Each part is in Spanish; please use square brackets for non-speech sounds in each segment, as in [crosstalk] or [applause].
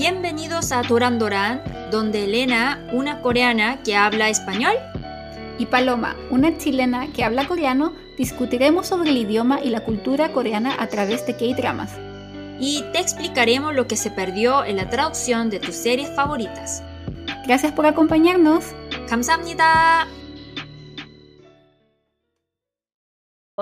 Bienvenidos a Duran Doran, donde Elena, una coreana que habla español, y Paloma, una chilena que habla coreano, discutiremos sobre el idioma y la cultura coreana a través de K-dramas. y te explicaremos lo que se perdió en la traducción de tus series favoritas. Gracias por acompañarnos. 감사합니다.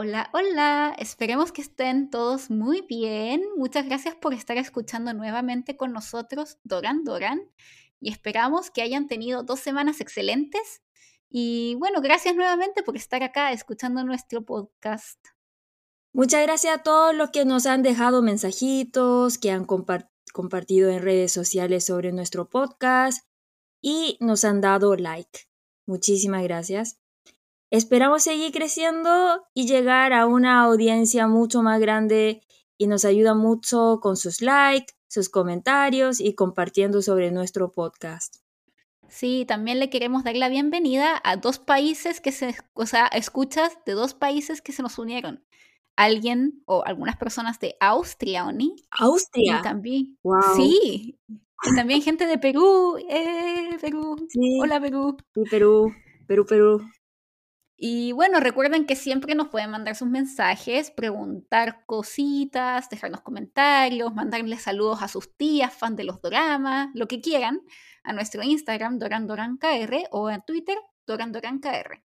Hola, hola. Esperemos que estén todos muy bien. Muchas gracias por estar escuchando nuevamente con nosotros Doran Doran. Y esperamos que hayan tenido dos semanas excelentes. Y bueno, gracias nuevamente por estar acá escuchando nuestro podcast. Muchas gracias a todos los que nos han dejado mensajitos, que han compar- compartido en redes sociales sobre nuestro podcast y nos han dado like. Muchísimas gracias. Esperamos seguir creciendo y llegar a una audiencia mucho más grande y nos ayuda mucho con sus likes, sus comentarios y compartiendo sobre nuestro podcast. Sí, también le queremos dar la bienvenida a dos países que se, o sea, escuchas de dos países que se nos unieron. Alguien o algunas personas de Austria, Oni. Austria. Y también, Wow. sí. Y también gente de Perú. ¡Eh, Perú! Sí. Hola, Perú. Sí, Perú, Perú, Perú. Y bueno, recuerden que siempre nos pueden mandar sus mensajes, preguntar cositas, dejarnos comentarios, mandarles saludos a sus tías, fan de los doramas, lo que quieran, a nuestro Instagram, DoranDoranKR, o a Twitter, DoranDoranKR.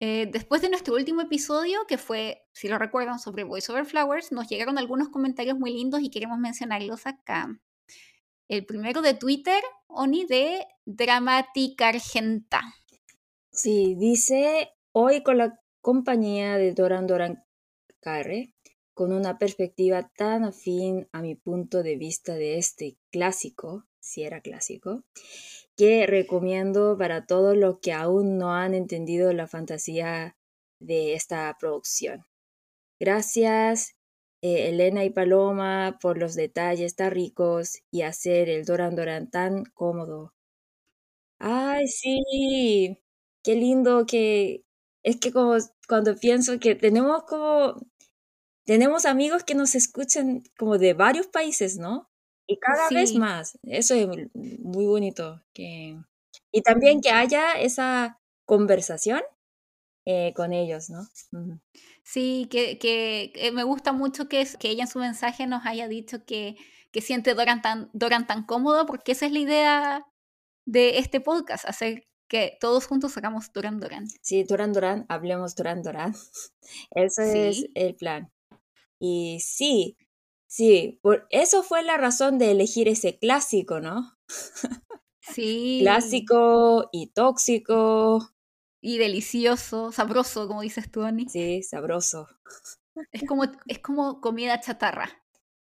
Eh, después de nuestro último episodio, que fue, si lo recuerdan, sobre Voice Over Flowers, nos llegaron algunos comentarios muy lindos y queremos mencionarlos acá. El primero de Twitter, Oni de Dramática Argenta. Sí, dice hoy con la compañía de Doran Doran KR, con una perspectiva tan afín a mi punto de vista de este clásico, si era clásico, que recomiendo para todos los que aún no han entendido la fantasía de esta producción. Gracias, eh, Elena y Paloma, por los detalles tan ricos y hacer el Doran Doran tan cómodo. Ay, sí, qué lindo que es que como cuando pienso que tenemos como tenemos amigos que nos escuchan como de varios países, ¿no? Y cada vez más. Eso es muy bonito. Que... Y también que haya esa conversación eh, con ellos, ¿no? Sí, que, que, que me gusta mucho que, que ella en su mensaje nos haya dicho que, que siente Doran tan, Doran tan cómodo, porque esa es la idea de este podcast, hacer que todos juntos hagamos Doran Doran. Sí, Duran Duran, hablemos Duran Duran. [laughs] Ese es el plan. Y sí, sí, por eso fue la razón de elegir ese clásico, ¿no? [laughs] Sí. Clásico y tóxico, Y delicioso, sabroso, como dices tú, Ani. sí, sabroso. Es como, es como comida chatarra.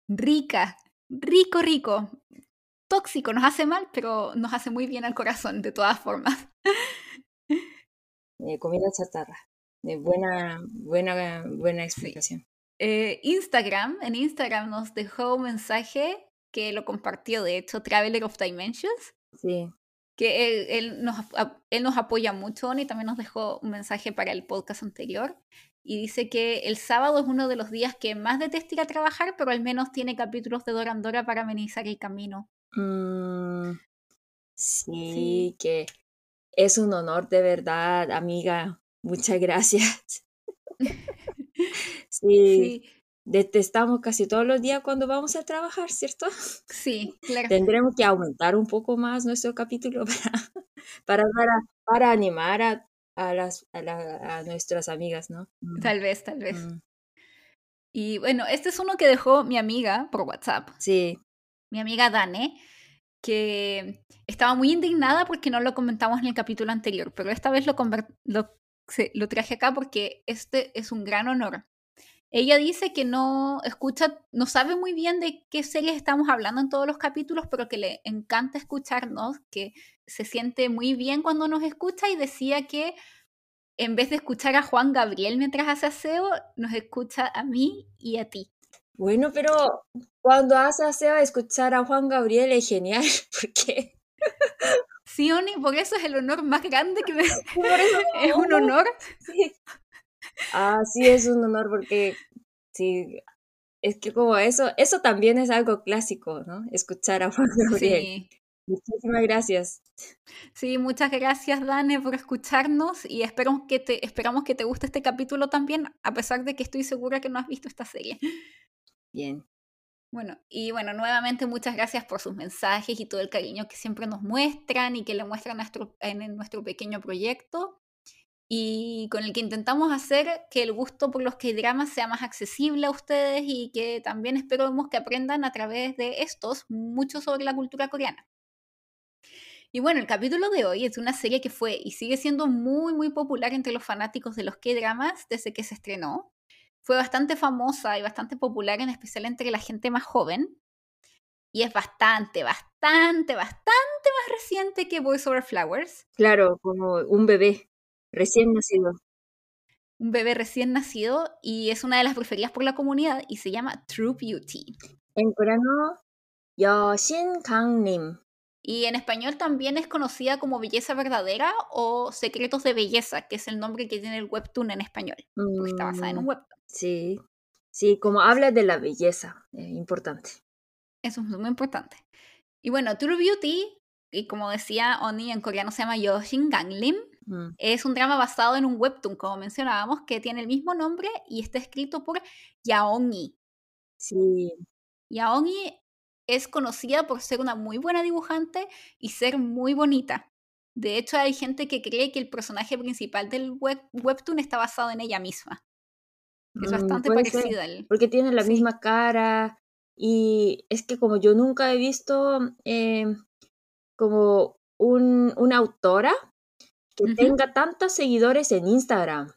Rica, rico, rico. Tóxico, nos hace mal, pero nos hace muy bien al corazón, de todas formas. eh, comida chatarra. De buena, buena, buena explicación. Eh, Instagram, en Instagram nos dejó un mensaje que lo compartió, de hecho, Traveler of Dimensions, Sí, que él, él nos, él nos apoya mucho y también nos dejó un mensaje para el podcast anterior. Y dice que el sábado es uno de los días que más detesta ir a trabajar, pero al menos tiene capítulos de Dora Dora para amenizar el camino. Mm, sí, Sí. que es un honor de verdad, amiga. Muchas gracias. [laughs] [laughs] Sí, Sí, detestamos casi todos los días cuando vamos a trabajar, ¿cierto? sí, [laughs] claro. Tendremos que aumentar un poco más nuestro capítulo para, para, para, para animar a, a, las, a, la- a nuestras amigas, ¿no? Mm, Tal vez, tal vez. mm, Y bueno, este es uno que dejó mi amiga por WhatsApp. Sí, mi amiga Dane, que estaba muy indignada porque no lo comentamos en el capítulo anterior, pero esta vez lo, traje acá porque este es un gran honor. Ella dice que no escucha, no sabe muy bien de qué series estamos hablando en todos los capítulos, pero que le encanta escucharnos, que se siente muy bien cuando nos escucha y decía que en vez de escuchar a Juan Gabriel mientras hace aseo, nos escucha a mí y a ti. Bueno, pero cuando hace aseo escuchar a Juan Gabriel es genial, [laughs] porque Sí, Oni, por eso es el honor más grande que me... [laughs] por eso [laughs] es un honor sí. Ah, sí, es un honor porque sí, es que como eso, eso también es algo clásico, ¿no? Escuchar a Juan Gabriel. Sí. Muchísimas gracias. Sí, muchas gracias, Dane, por escucharnos y esperamos que, te, esperamos que te guste este capítulo también, a pesar de que estoy segura que no has visto esta serie. Bien. Bueno, y bueno, nuevamente muchas gracias por sus mensajes y todo el cariño que siempre nos muestran y que le muestran nuestro, en nuestro pequeño proyecto y con el que intentamos hacer que el gusto por los K-dramas sea más accesible a ustedes y que también esperemos que aprendan a través de estos mucho sobre la cultura coreana. Y bueno, el capítulo de hoy es una serie que fue y sigue siendo muy, muy popular entre los fanáticos de los K-dramas desde que se estrenó. Fue bastante famosa y bastante popular, en especial entre la gente más joven. Y es bastante, bastante, bastante más reciente que Boys Over Flowers. Claro, como un bebé. Recién nacido. Un bebé recién nacido y es una de las preferidas por la comunidad y se llama True Beauty. En coreano, Yoshin Kang-nim. Y en español también es conocida como Belleza Verdadera o Secretos de Belleza, que es el nombre que tiene el webtoon en español, porque está basada en un mm, webtoon. Sí, sí, como habla de la belleza, es importante. Eso es muy importante. Y bueno, True Beauty, y como decía Oni, en coreano se llama Yoshin Ganglim, Mm. Es un drama basado en un webtoon, como mencionábamos, que tiene el mismo nombre y está escrito por Yaongi. Sí. Yaongi es conocida por ser una muy buena dibujante y ser muy bonita. De hecho, hay gente que cree que el personaje principal del web webtoon está basado en ella misma. Es mm, bastante parecida. Porque tiene la misma cara y es que como yo nunca he visto eh, como un, una autora que tenga tantos seguidores en Instagram.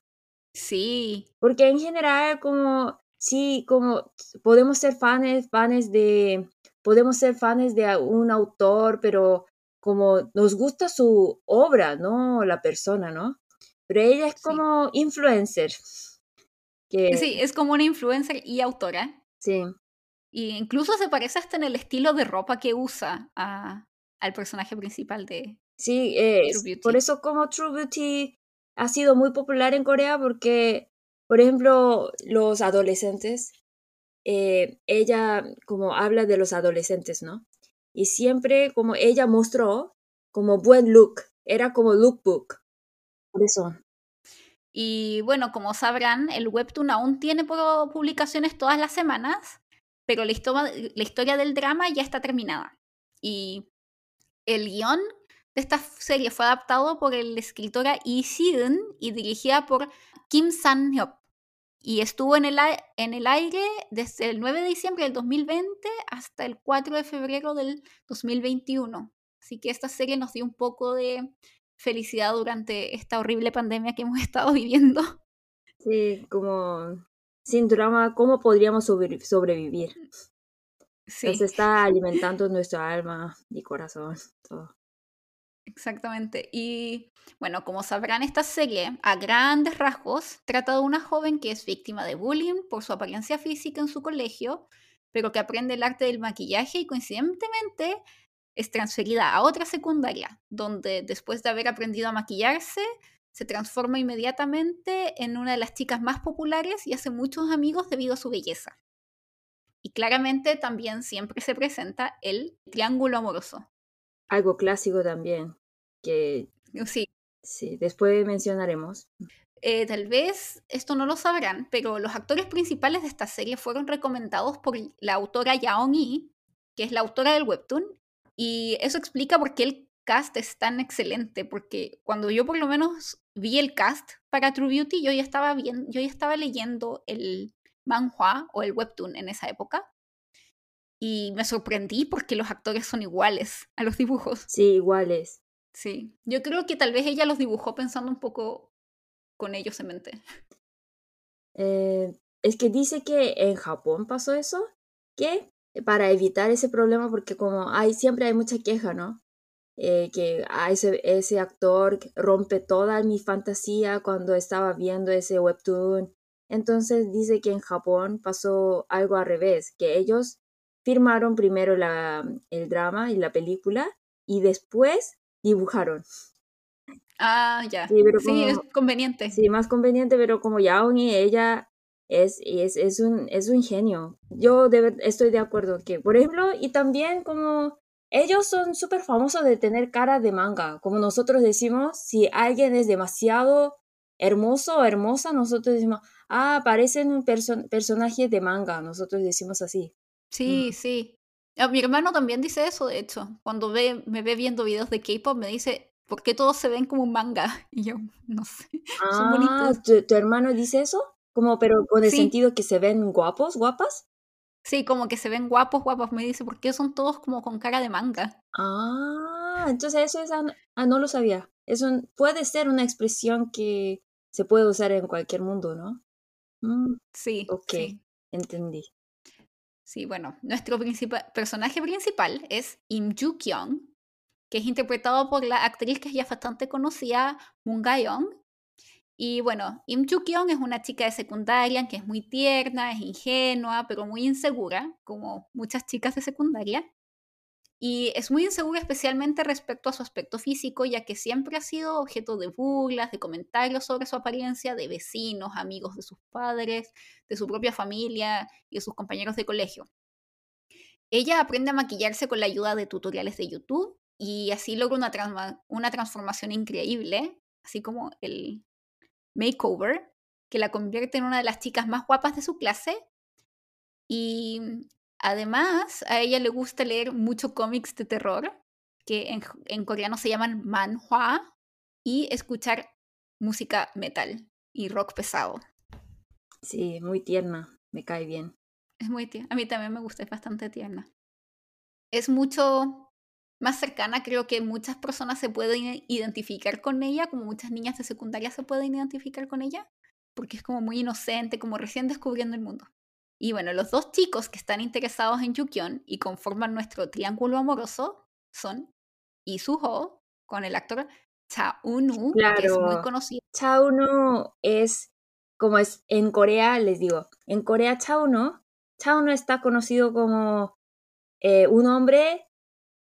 Sí. Porque en general, como, sí, como podemos ser fans, fans de, podemos ser fans de un autor, pero como nos gusta su obra, ¿no? La persona, ¿no? Pero ella es como influencer. Que... Sí, es como una influencer y autora. Sí. Y incluso se parece hasta en el estilo de ropa que usa al personaje principal de, Sí, por eso como True Beauty ha sido muy popular en Corea porque, por ejemplo, los adolescentes, eh, ella como habla de los adolescentes, ¿no? Y siempre como ella mostró como buen look, era como lookbook. Por eso. Y bueno, como sabrán, el webtoon aún tiene publicaciones todas las semanas, pero la historia del drama ya está terminada. Y el guion esta serie fue adaptado por el escritora Lee si y dirigida por Kim San-hyuk. Y estuvo en el, en el aire desde el 9 de diciembre del 2020 hasta el 4 de febrero del 2021. Así que esta serie nos dio un poco de felicidad durante esta horrible pandemia que [laughs] hemos estado viviendo. Sí, como sin drama, ¿cómo podríamos sobrevivir? Sí. Nos está alimentando nuestra alma y corazón. Todo. Exactamente. Y bueno, como sabrán, esta serie, a grandes rasgos, trata de una joven que es víctima de bullying por su apariencia física en su colegio, pero que aprende el arte del maquillaje y coincidentemente es transferida a otra secundaria, donde después de haber aprendido a maquillarse, se transforma inmediatamente en una de las chicas más populares y hace muchos amigos debido a su belleza. Y claramente también siempre se presenta el triángulo amoroso. Algo clásico también que uh, sí. Sí, después mencionaremos. Eh, tal vez esto no lo sabrán, pero los actores principales de esta serie fueron recomendados por la autora Yaon Yi, que es la autora del webtoon, y eso explica por qué el cast es tan excelente, porque cuando yo por lo menos vi el cast para True Beauty, yo ya estaba bien, yo ya estaba leyendo el manhua o el webtoon en esa época, y me sorprendí porque los actores son iguales a los dibujos. Sí, iguales. Sí, yo creo que tal vez ella los dibujó pensando un poco con ellos en mente. Eh, es que dice que en Japón pasó eso, que para evitar ese problema, porque como hay siempre hay mucha queja, ¿no? Eh, que a ese, ese actor rompe toda mi fantasía cuando estaba viendo ese webtoon. Entonces dice que en Japón pasó algo al revés, que ellos firmaron primero la, el drama y la película y después dibujaron. Ah, ya. Sí, es conveniente. Sí, más conveniente, pero como Yaoni, ella Es, es, es, un, es un genio. Yo estoy de acuerdo que, por ejemplo, y también como ellos son súper famosos de tener cara de manga. Como nosotros decimos, si alguien es demasiado hermoso o hermosa, nosotros decimos, ah, parecen un personaje de manga. Nosotros decimos así. Sí, sí. Ah, mi hermano también dice eso, de hecho. Cuando ve, me ve viendo videos de K-pop, me dice, ¿por qué todos se ven como un manga? [laughs] Y yo, no sé. son bonitos. Ah, ¿tu, hermano dice eso? Como, pero con el sentido que se ven guapos, guapas. Sí, como que se ven guapos, guapos. Me dice, ¿por qué son todos como con cara de manga? Ah, entonces eso es. Ah, no lo sabía. Eso puede ser una expresión que se puede usar en cualquier mundo, ¿no? Mm, sí. Ok, entendí. Sí, bueno, nuestro personaje principal es Im Joo Kyung, que es interpretado por la actriz que es ya bastante conocida, Moon ga y bueno, Im Chu Kyung es una chica de secundaria que es muy tierna, es ingenua, pero muy insegura, como muchas chicas de secundaria. Y es muy insegura especialmente respecto a su aspecto físico, ya que siempre ha sido objeto de burlas, de comentarios sobre su apariencia de vecinos, amigos de sus padres, de su propia familia y de sus compañeros de colegio. Ella aprende a maquillarse con la ayuda de tutoriales de YouTube y así logra una, una transformación increíble, así como el, makeover, que la convierte en una de las chicas más guapas de su clase. Y además a ella le gusta leer mucho cómics de terror, que en, coreano se llaman manhwa, y escuchar música metal y rock pesado. Sí, muy tierna, me cae bien. Es muy tierna, a mí también me gusta, es bastante tierna. Es mucho más cercana, creo que muchas personas se pueden identificar con ella, como muchas niñas de secundaria se pueden identificar con ella, porque es como muy inocente, como recién descubriendo el mundo. Y bueno, los dos chicos que están interesados en Yukion y conforman nuestro triángulo amoroso son Isuho con el actor Cha Eun-woo, que es muy conocido. Cha Eun-woo es como es en Corea, les digo, en Corea Cha Eun-woo, Cha Eun-woo está conocido como eh, un hombre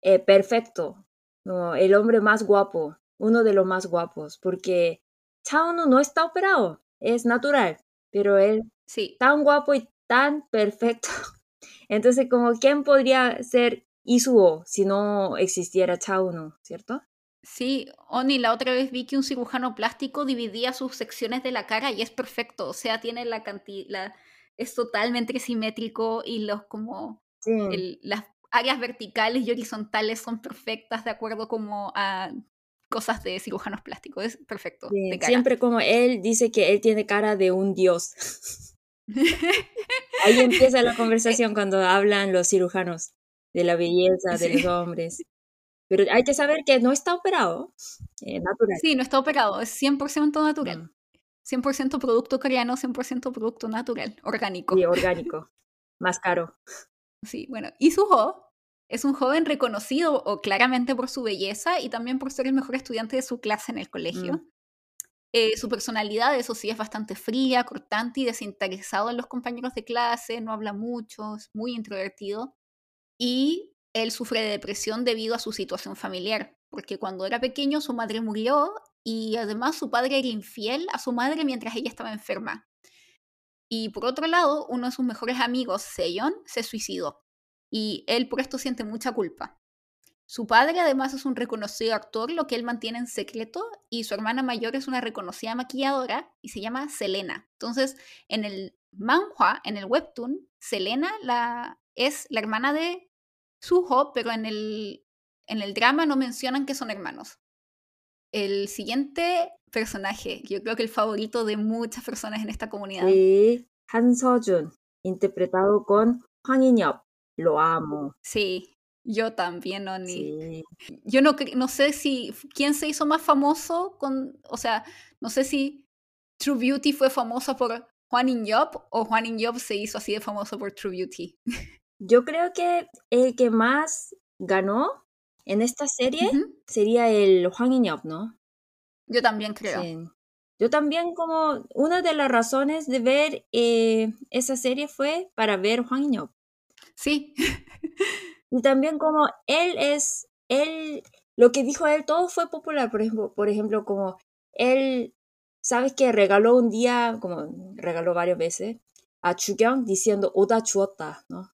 eh, perfecto, el hombre más guapo, uno de los más guapos, porque Chao no está operado, es natural, pero él sí. tan guapo y tan perfecto. [laughs] Entonces, como quién podría ser Isuo si no existiera Chao no, ¿cierto? Sí, Oni, la otra vez vi que un cirujano plástico dividía sus secciones de la cara y es perfecto, o sea, tiene la cantidad, es totalmente simétrico y los como las áreas verticales y horizontales son perfectas de acuerdo como a cosas de cirujanos plásticos. Es perfecto. siempre como él dice que él tiene cara de un dios. [laughs] Ahí empieza la [laughs] conversación cuando hablan los cirujanos de la belleza de los hombres. Pero hay que saber que no está operado, eh, natural. Sí, no está operado, es 100% natural. 100% mm. producto coreano, 100% producto natural, orgánico. Sí, [laughs] orgánico. Más caro. Sí, bueno, y Suho es un joven reconocido o claramente por su belleza y también por ser el mejor estudiante de su clase en el colegio. Mm. Eh, su personalidad, eso sí, es bastante fría, cortante y desinteresado en los compañeros de clase, no habla mucho, es muy introvertido. Y él sufre de depresión debido a su situación familiar, porque cuando era pequeño su madre murió y además su padre era infiel a su madre mientras ella estaba enferma. Y por otro lado, uno de sus mejores amigos, Seyon, se suicidó y él por esto siente mucha culpa. Su padre además es un reconocido actor, lo que él mantiene en secreto, y su hermana mayor es una reconocida maquilladora y se llama Selena. Entonces, en el manhua, en el webtoon, Selena la, es la hermana de Suho, pero en el, en el drama no mencionan que son hermanos. El siguiente personaje, yo creo que el favorito de muchas personas en esta comunidad. Sí, Han Seo-jun, interpretado con Hwang In-yeop. Lo amo. Sí, yo también, Oni. Yo no, no sé si quién se hizo más famoso con, o sea, no sé si True Beauty fue famosa por Juan In o Juan In se hizo así de famoso por True Beauty. Yo creo que el que más ganó en esta serie sería el Juan In ¿no? Yo también creo. Yo también como una de las razones de ver eh, esa serie fue para ver Juan In Sí. [laughs] y también como él es, él, lo que dijo él, todo fue popular, por ejemplo, por ejemplo como él, ¿sabes que regaló un día, como regaló varias veces, a Chugyong diciendo Oda Chuota, ¿no?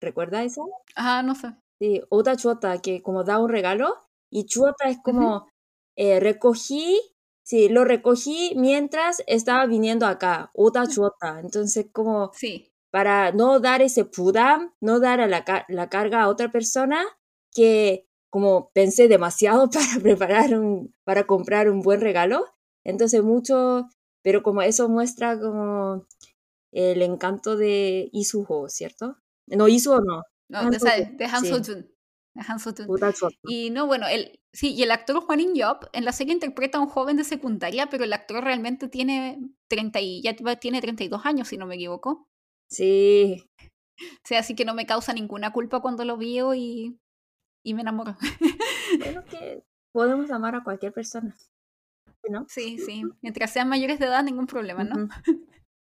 ¿Recuerda eso? Ah, no sé. Sí, Oda Chuota, que como da un regalo, y Chuota es como eh, recogí, sí, lo recogí mientras estaba viniendo acá, Oda Chuota. Entonces, como Sí, para no dar ese pudam, no dar a la, ca- la carga a otra persona que como pensé demasiado [laughs] para preparar un, para comprar un buen regalo. Entonces mucho, pero como eso muestra como el encanto de Isuho, ¿cierto? No, Isuho no. no, de, de Han sí. Soo-jun. Y no, bueno, el, sí, y el actor Juan In-yeop en la serie interpreta a un joven de secundaria, pero el actor realmente tiene 30 y ya tiene 32 años, si no me equivoco. Sí, O sea, así que no me causa ninguna culpa cuando lo veo y, y me enamoro. [laughs] bueno que podemos amar a cualquier persona, ¿no? Sí, sí. Mientras sean mayores de edad, ningún problema, ¿no? [laughs]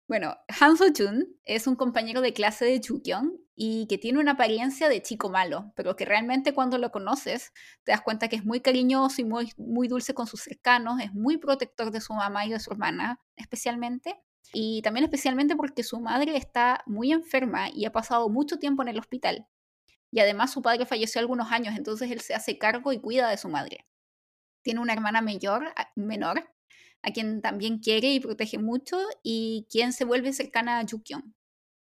Bueno, Han So-jun es un compañero de clase de Jukyong y que tiene una apariencia de chico malo, pero que realmente cuando lo conoces te das cuenta que es muy cariñoso y muy, muy dulce con sus cercanos, es muy protector de su mamá y de su hermana especialmente, y también especialmente porque su madre está muy enferma y ha pasado mucho tiempo en el hospital. Y además su padre falleció algunos años, entonces él se hace cargo y cuida de su madre. Tiene una hermana mayor, menor a quien también quiere y protege mucho y quien se vuelve cercana a Yukyong.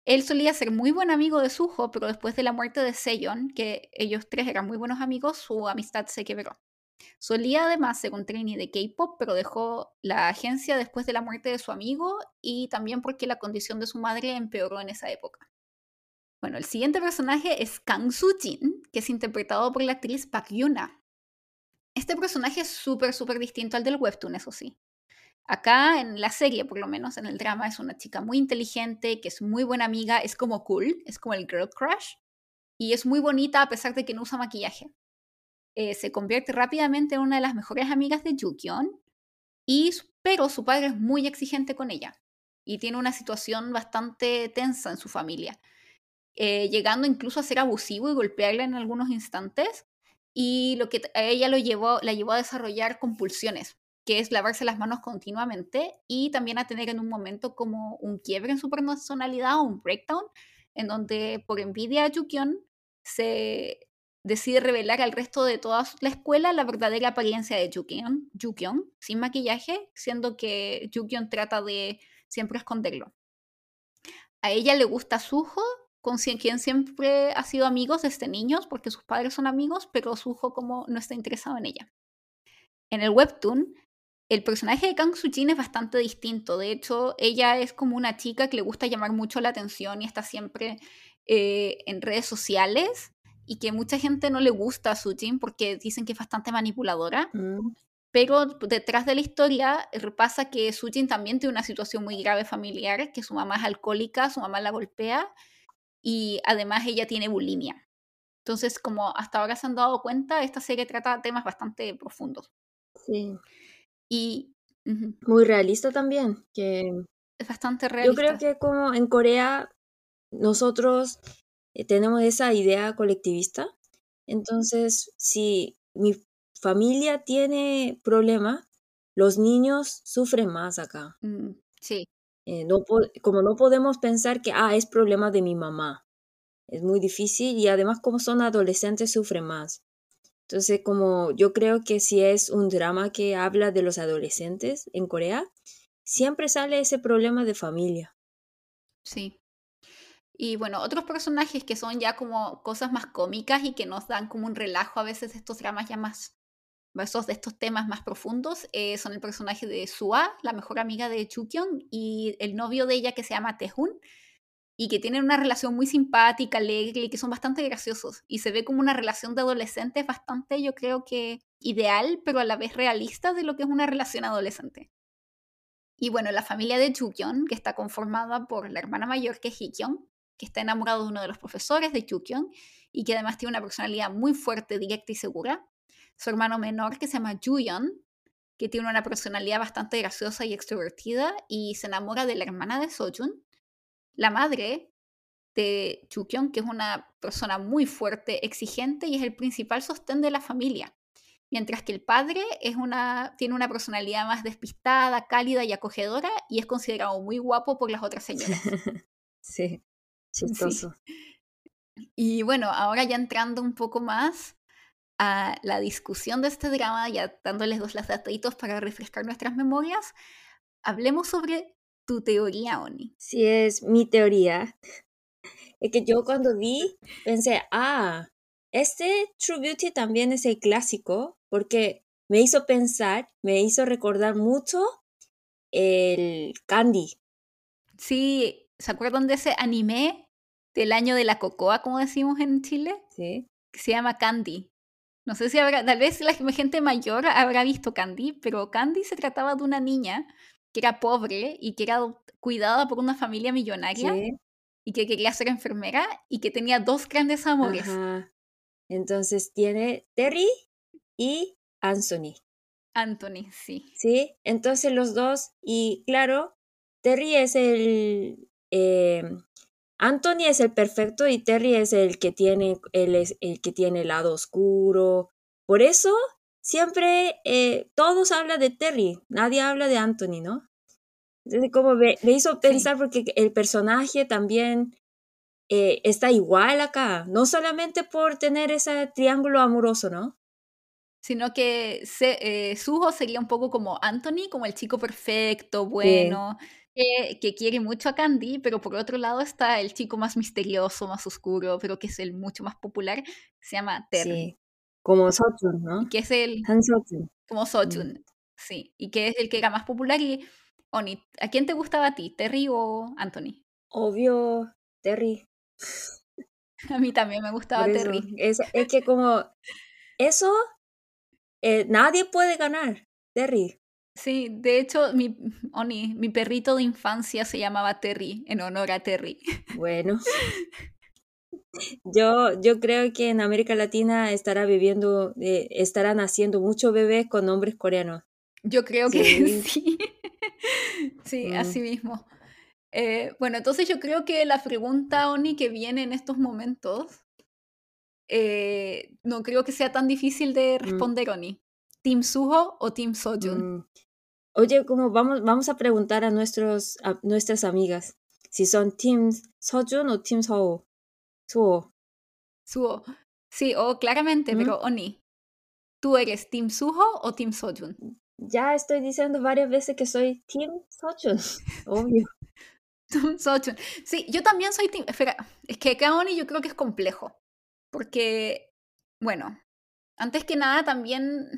Él solía ser muy buen amigo de Suho, pero después de la muerte de Seyon, que ellos tres eran muy buenos amigos, su amistad se quebró. Solía además ser un trainee de K-pop, pero dejó la agencia después de la muerte de su amigo y también porque la condición de su madre empeoró en esa época. Bueno, el siguiente personaje es Kang Soo-jin, que es interpretado por la actriz Park Yuna. Este personaje es súper, súper distinto al del webtoon, eso sí. Acá en la serie, por lo menos en el drama, es una chica muy inteligente, que es muy buena amiga, es como cool, es como el girl crush, y es muy bonita a pesar de que no usa maquillaje. Eh, se convierte rápidamente en una de las mejores amigas de Jukyeon, y, pero su padre es muy exigente con ella, y tiene una situación bastante tensa en su familia, eh, llegando incluso a ser abusivo y golpearla en algunos instantes, y lo que a ella lo llevó, la llevó a desarrollar compulsiones, que es lavarse las manos continuamente y también a tener en un momento como un quiebre en su personalidad o un breakdown, en donde por envidia a Jukyeon se decide revelar al resto de toda la escuela la verdadera apariencia de Jukyeon, Jukyeon sin maquillaje, siendo que Jukyeon trata de siempre esconderlo. A ella le gusta Suho, con quien siempre ha sido amigos desde niños, porque sus padres son amigos, pero Suho como no está interesado en ella. En el webtoon, el personaje de Kang Soo-jin es bastante distinto. De hecho, ella es como una chica que le gusta llamar mucho la atención y está siempre eh, en redes sociales y que mucha gente no le gusta a Soo-jin porque dicen que es bastante manipuladora. Mm. Pero detrás de la historia pasa que Soo-jin también tiene una situación muy grave familiar, que su mamá es alcohólica, su mamá la golpea y además ella tiene bulimia. Entonces, como hasta ahora se han dado cuenta, esta serie trata temas bastante profundos. Sí. Y ujú, Muy realista también, que es bastante yo realista. creo que como en Corea nosotros eh, tenemos esa idea colectivista, entonces si mi familia tiene problemas, los niños sufren más acá. Mm, sí, Eh, no como no podemos pensar que, ah, es problema de mi mamá. Es muy difícil y además como son adolescentes sufren más. Entonces, como yo creo que si es un drama que habla de los adolescentes en Corea, siempre sale ese problema de familia. sí. Y bueno, otros personajes que son ya como cosas más cómicas y que nos dan como un relajo a veces de estos dramas ya más, esos de estos temas más profundos, eh, son el personaje de Sua, la mejor amiga de Chukyeon, y el novio de ella que se llama Taehoon, y que tienen una relación muy simpática, alegre, y que son bastante graciosos. Y se ve como una relación de adolescentes bastante, yo creo que ideal, pero a la vez realista de lo que es una relación adolescente. Y bueno, la familia de Jukyeon, que está conformada por la hermana mayor, que es Hikyeon, que está enamorado de uno de los profesores de Jukyeon, y que además tiene una personalidad muy fuerte, directa y segura. Su hermano menor, que se llama Juyeon, que tiene una personalidad bastante graciosa y extrovertida, y se enamora de la hermana de Sojun. La madre de Jukyeon, que es una persona muy fuerte, exigente, y es el principal sostén de la familia. mientras que el padre es una, tiene una personalidad más despistada, cálida y acogedora y es considerado muy guapo por las otras señoras. [laughs] sí, chistoso. Y bueno, ahora ya entrando un poco más a la discusión de este drama, ya dándoles dos las datitos para refrescar nuestras memorias, hablemos sobre tu teoría, Oni. Sí, es mi teoría. Es que yo cuando vi pensé, ah, este True Beauty también es el clásico, porque me hizo pensar, me hizo recordar mucho el Candy. Sí, ¿se acuerdan de ese anime del año de la cocoa, como decimos en Chile? Sí. Que se llama Candy. No sé si habrá, tal vez la gente mayor habrá visto Candy, pero Candy se trataba de una niña que era pobre y que era cuidada por una familia millonaria y que quería ser enfermera y que tenía dos grandes amores. Entonces tiene Terry y Anthony. Anthony, sí. Sí, entonces los dos, y claro, Terry es el... Eh, Anthony es el perfecto y Terry es el que tiene, él es el que tiene el lado oscuro. Por eso siempre eh, todos hablan de Terry, nadie habla de Anthony, ¿no? Entonces, como me, hizo pensar porque el personaje también eh, está igual acá, no solamente por tener ese triángulo amoroso, ¿no? Sino que se, eh, Suho sería un poco como Anthony, como el chico perfecto, bueno, que, quiere mucho a Candy, pero por otro lado está el chico más misterioso, más oscuro, pero que es el mucho más popular, se llama Terry. Sí. Como Sochun, ¿no? que es el... Han Sochun. Como mm. Sochun, sí. Y que es el que era más popular. Y, Oni, ¿a quién te gustaba a ti, Terry o Anthony? Obvio, Terry. [laughs] A mí también me gustaba Terry. Es, es, que como eso, eh, nadie puede ganar, Terry. Sí, de hecho, mi, [laughs] Oni, mi perrito de infancia se llamaba Terry, en honor a Terry. [laughs] Bueno. Yo, yo creo que en América Latina estará viviendo, eh, estarán haciendo muchos bebés con nombres coreanos. Yo creo que [laughs] sí. sí, mm. así mismo. Eh, bueno, entonces yo creo que la pregunta, Oni, que viene en estos momentos, eh, no creo que sea tan difícil de mm. responder, Oni. ¿Team Suho o Team Sojun? Mm. Oye, como vamos, vamos a preguntar a, nuestros, a nuestras amigas si son Team Sojun o Team Suho. Suho. Suho. Sí, o claramente, pero Oni, ¿tú eres Team Suho o Team Sojun? Ya estoy diciendo varias veces que soy Team Sojun, [laughs] obvio. [laughs] Team Sojun. Sí, yo también soy Team... Espera, es que acá Oni yo creo que es complejo, porque, bueno, antes que nada también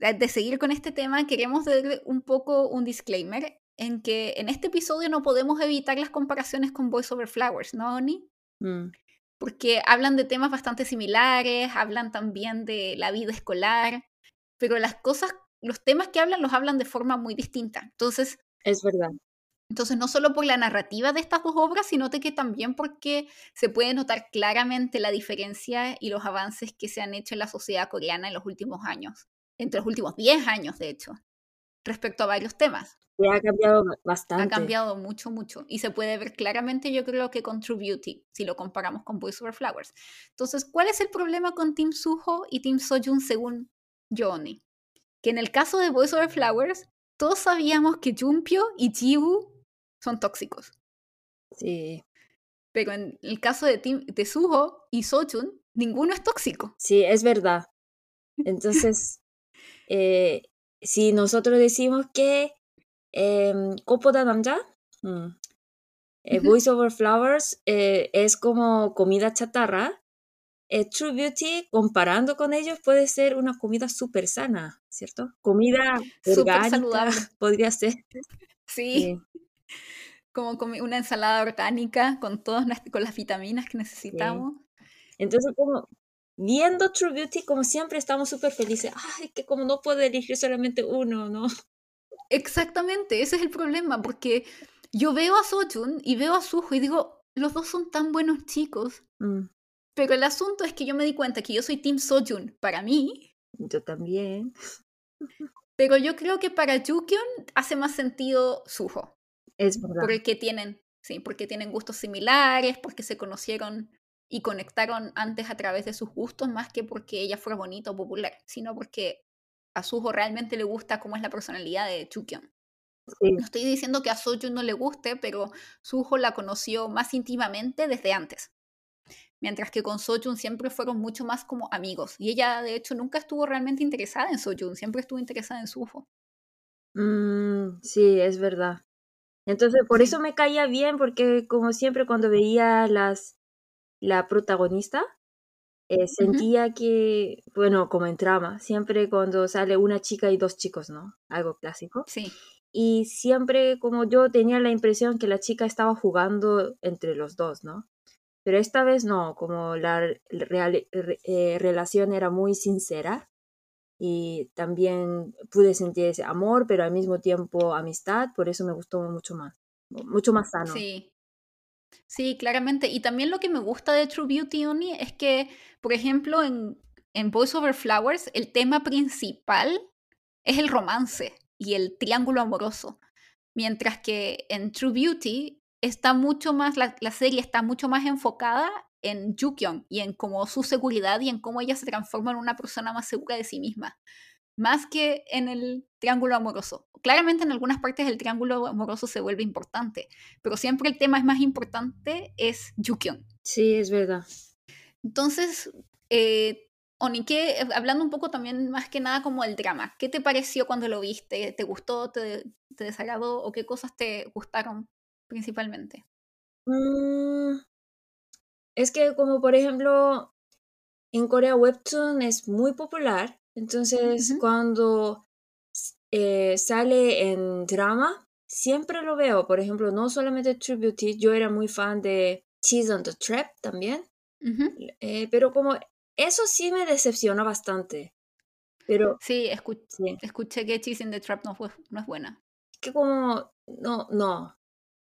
de seguir con este tema, queremos dar un poco un disclaimer en que en este episodio no podemos evitar las comparaciones con Voice Over Flowers, ¿no, Oni? Mm. Porque hablan de temas bastante similares, hablan también de la vida escolar, pero las cosas, los temas que hablan los hablan de forma muy distinta. Entonces... Es verdad. Entonces, no solo por la narrativa de estas dos obras, sino que también porque se puede notar claramente la diferencia y los avances que se han hecho en la sociedad coreana en los últimos años entre los últimos 10 años, de hecho, respecto a varios temas. ha cambiado bastante. Ha cambiado mucho, mucho. Y se puede ver claramente, yo creo que con True Beauty, si lo comparamos con Boys Over Flowers. Entonces, ¿cuál es el problema con Team Suho y Team Sojun según Johnny? Que en el caso de Boys Over Flowers, todos sabíamos que Jumpio y Jiwoo son tóxicos. Sí. Pero en el caso de, Team, de Suho y Sojun, ninguno es tóxico. Sí, es verdad. [laughs] Entonces, eh, si nosotros decimos que eh, Copoda Namja, mm, eh, Voice Over Flowers eh, es como comida chatarra, True Beauty, comparando con ellos, puede ser una comida súper sana, ¿cierto? Comida orgánica saludable. [laughs] podría ser. Sí. Como una ensalada orgánica con todas con las vitaminas que necesitamos. Entonces, como viendo True Beauty, como siempre, estamos súper felices. Ay, que como no puedo elegir solamente uno, ¿no? Exactamente, ese es el problema, porque yo veo a Sojun y veo a Suho y digo, los dos son tan buenos chicos. Mm. Pero el asunto es que yo me di cuenta que yo soy Team Sojun para mí. Yo también. Pero yo creo que para Jukyeon hace más sentido Suho. Es verdad. Porque tienen, sí, porque tienen gustos similares, porque se conocieron y conectaron antes a través de sus gustos más que porque ella fuera bonita o popular, sino porque a Suho realmente le gusta cómo es la personalidad de Chukyun. No estoy diciendo que a Soju no le guste, pero Suho la conoció más íntimamente desde antes. Mientras que con Sojun siempre fueron mucho más como amigos. Y ella, de hecho, nunca estuvo realmente interesada en Sojun, siempre estuvo interesada en Suho. Mm, sí, es verdad. Entonces, por eso me caía bien, porque como siempre cuando veía las la protagonista, eh, sentía que, bueno, como en trama, siempre cuando sale una chica y dos chicos, ¿no? Algo clásico. Sí. Y siempre como yo tenía la impresión que la chica estaba jugando entre los dos, ¿no? Pero esta vez no, como la eh, relación era muy sincera y también pude sentir ese amor, pero al mismo tiempo amistad, por eso me gustó mucho más, mucho más sano. Sí, Sí, claramente. Y también lo que me gusta de True Beauty Only es que, por ejemplo, en, en Boys Over Flowers, el tema principal es el romance y el triángulo amoroso. Mientras que en True Beauty está mucho más, la, serie está mucho más enfocada en Jukyong y en cómo su seguridad y en cómo ella se transforma en una persona más segura de sí misma más que en el triángulo amoroso. Claramente en algunas partes el triángulo amoroso se vuelve importante, pero siempre el tema es más importante es Yukyung. Sí, es verdad. Entonces, eh, Onike, hablando un poco también más que nada como el drama, ¿qué te pareció cuando lo viste? ¿Te gustó, te, desagradó o qué cosas te gustaron principalmente? Mm, es que como por ejemplo en Corea Webtoon es muy popular entonces, cuando eh, sale en drama, siempre lo veo. Por ejemplo, no solamente True yo era muy fan de Cheese on the Trap también. Eh, pero como eso sí me decepcionó bastante. Pero, sí, escuché que Cheese on the Trap no, fue, no es buena. Que como, no, no.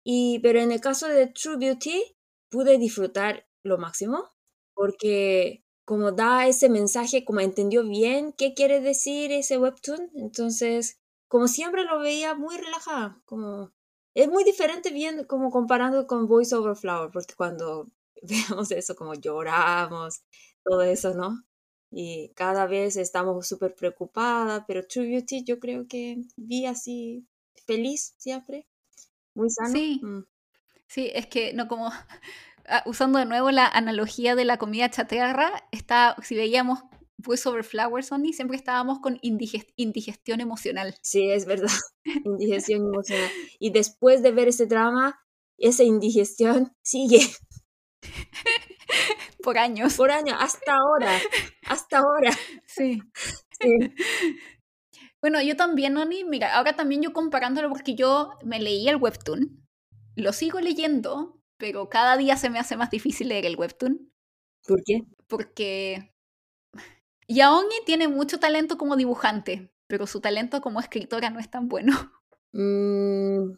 Y, pero en el caso de True Beauty, pude disfrutar lo máximo porque como da ese mensaje, como entendió bien qué quiere decir ese webtoon. Entonces, como siempre lo veía muy relajada, como es muy diferente bien como comparando con Voice Over Flower, porque cuando [laughs] veamos eso, como lloramos, todo eso, ¿no? Y cada vez estamos súper preocupadas, pero True Beauty yo creo que vi así feliz siempre, muy sano. Sí, mm. sí, es que no como [laughs] usando de nuevo la analogía de la comida chatarra, está, si veíamos Voice Over Flowers Only, siempre estábamos con indigestión emocional. Sí, es verdad, [laughs] indigestión emocional. Y después de ver ese drama, esa indigestión sigue. [laughs] Por años. Por años, hasta ahora, hasta ahora. Sí. [laughs] sí. Bueno, yo también, Oni, mira, ahora también yo comparándolo porque yo me leí el webtoon, lo sigo leyendo, pero cada día se me hace más difícil leer el webtoon. ¿Por qué? Porque [laughs] Yaongi tiene mucho talento como dibujante, pero su talento como escritora no es tan bueno. [laughs] Mm,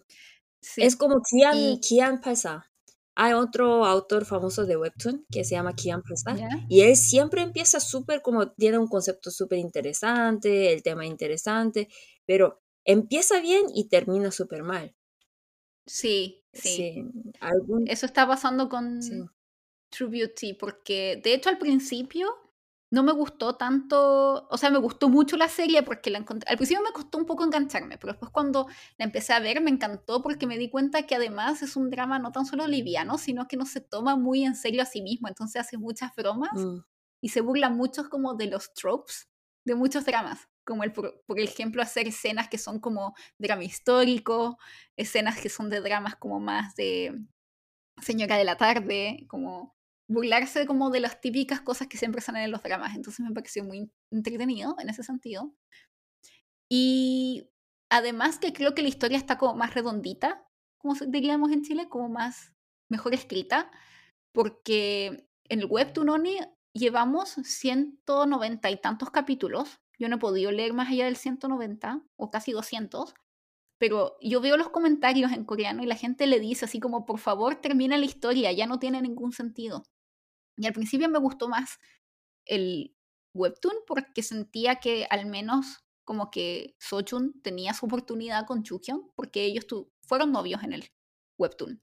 es como Kian, Kian Pasa. Hay otro autor famoso de Webtoon que se llama Kian Pasa. Y él siempre empieza súper como, tiene un concepto súper interesante, el tema interesante, pero empieza bien y termina súper mal. Sí, sí. Eso está pasando con True Beauty, porque de hecho al principio no me gustó tanto, o sea, me gustó mucho la serie porque la encontré, al principio me costó un poco engancharme, pero después cuando la empecé a ver me encantó porque me di cuenta que además es un drama no tan solo liviano, sino que no se toma muy en serio a sí mismo, entonces hace muchas bromas mm. y se burla mucho como de los tropes de muchos dramas como el, por, ejemplo hacer escenas que son como drama histórico, escenas que son de dramas como más de Señora de la Tarde, como burlarse como de las típicas cosas que siempre salen en los dramas. Entonces me pareció muy entretenido en ese sentido. Y además que creo que la historia está como más redondita, como diríamos en Chile, como más mejor escrita, porque en el webtoon Oni llevamos 190 y tantos capítulos yo no he podido leer más allá del 190 o casi 200, pero yo veo los comentarios en coreano y la gente le dice así como, por favor, termina la historia, ya no tiene ningún sentido. Y al principio me gustó más el webtoon porque sentía que al menos como que Sochun tenía su oportunidad con Chukyong porque ellos fueron novios en el webtoon.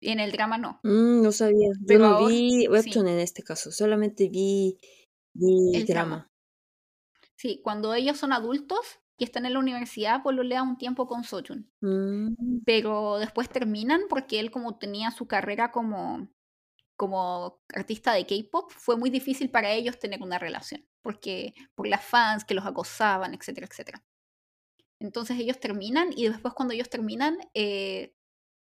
Y en el drama no. Mm, no sabía. Yo no vi webtoon en este caso, solamente vi, vi el drama. Sí, cuando ellos son adultos y están en la universidad, pues lo lea un tiempo con Sojun. Mm, Pero después terminan porque él como tenía su carrera como, como artista de K-pop, fue muy difícil para ellos tener una relación. Porque por las fans que los acosaban, etcétera, etcétera. Entonces ellos terminan y después cuando ellos terminan, eh,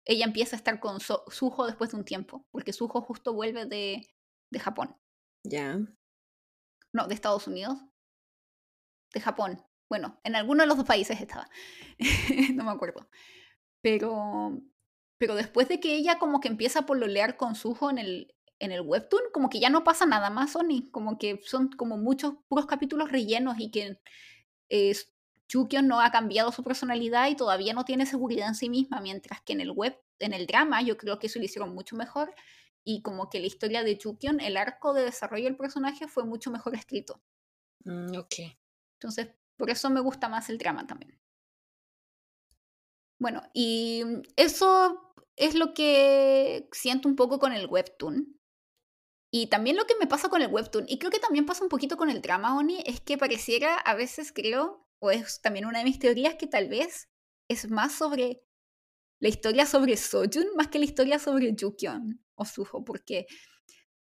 ella empieza a estar con So- Suho después de un tiempo, porque Suho justo vuelve de, de Japón. ya. No, de Estados Unidos. De Japón. Bueno, en alguno de los dos países estaba. [laughs] no me acuerdo. Pero, pero después de que ella como que empieza a pololear con Suho en el, en el webtoon, como que ya no pasa nada más, Sony. Como que son como muchos puros capítulos rellenos y que eh, no ha cambiado su personalidad y todavía no tiene seguridad en sí misma, mientras que en el web, en el drama, yo creo que eso lo hicieron mucho mejor y como que la historia de Chukyon, el arco de desarrollo del personaje fue mucho mejor escrito. Mm, ok. Entonces, por eso me gusta más el drama también. Bueno, y eso es lo que siento un poco con el webtoon. Y también lo que me pasa con el webtoon, y creo que también pasa un poquito con el drama, Oni, es que pareciera, a veces creo, o es también una de mis teorías, que tal vez es más sobre la historia sobre Sojun más que la historia sobre Jukyeon o Suho, porque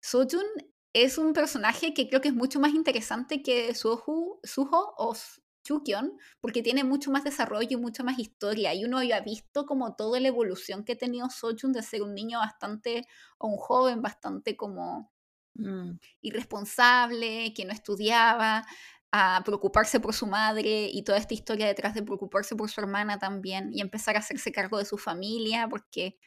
Sojun es un personaje que creo que es mucho más interesante que Suho, Suho o Jukyeon, porque tiene mucho más desarrollo y mucha más historia. Y uno ya ha visto como toda la evolución que ha tenido Sojun de ser un niño bastante, o un joven bastante como Mm, irresponsable, que no estudiaba, a preocuparse por su madre y toda esta historia detrás de preocuparse por su hermana también y empezar a hacerse cargo de su familia porque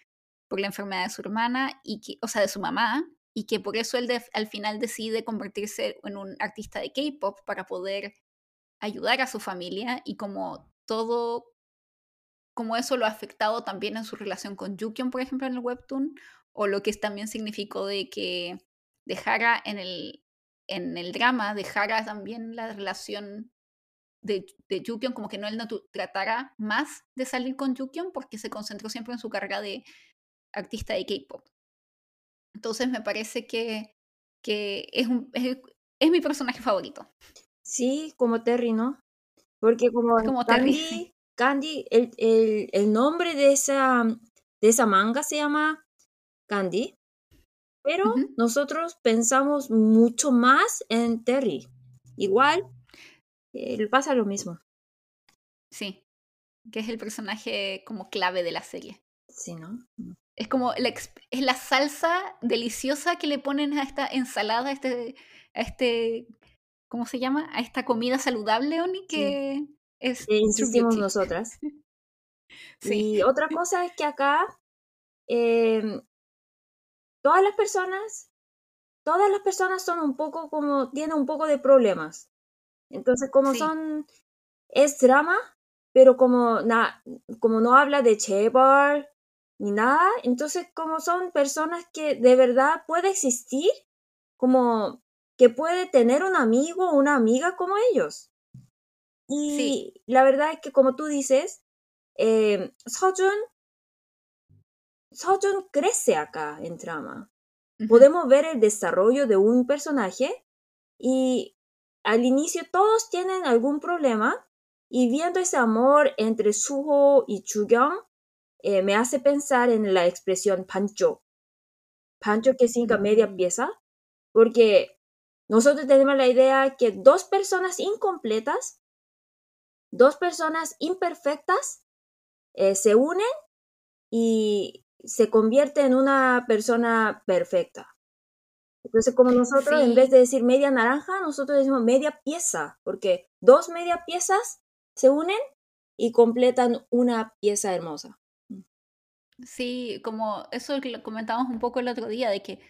por la enfermedad de su hermana y que, o sea, de su mamá y que por eso él de- al final decide convertirse en un artista de K-pop para poder ayudar a su familia y como todo como eso lo ha afectado también en su relación con Jukyeon, por ejemplo, en el webtoon, o lo que también significó de que dejara en el, en el drama, dejara también la relación de, de como que no él no tratara más de salir con Jukyeon porque se concentró siempre en su carrera de artista de K-pop. Entonces me parece que, que es, un, es, es mi personaje favorito. Sí, como Terry, ¿no? Porque como Como Terry, [laughs] Candy, sí. Candy, el, el, el nombre de esa, de esa manga se llama Candy, pero nosotros pensamos mucho más en Terry. Igual, eh, pasa lo mismo. Sí, que es el personaje como clave de la serie. Sí, ¿no? Es como la, es la salsa deliciosa que le ponen a esta ensalada, a este, a este, ¿cómo se llama? A esta comida saludable, Oni, que es Que nosotras. [laughs] Sí, Y otra cosa es que acá em, todas las personas, todas las personas son un poco como, tienen un poco de problemas. Entonces, como Sí. son, es drama, pero como, na, como no habla de chebar ni nada, entonces como son personas que de verdad puede existir, como que puede tener un amigo o una amiga como ellos. Y Sí. la verdad es que como tú dices, eh, Sojun, Sojun crece acá en trama. Podemos ver el desarrollo de un personaje y al inicio todos tienen algún problema y viendo ese amor entre Suho y Chugyong eh, me hace pensar en la expresión pancho. Pancho que significa media pieza, porque nosotros tenemos la idea que dos personas incompletas, dos personas imperfectas, eh, se unen y se convierte en una persona perfecta. Entonces, como nosotros, en vez de decir media naranja, nosotros decimos media pieza, porque dos media piezas se unen y completan una pieza hermosa. Sí, como eso lo comentábamos un poco el otro día, de que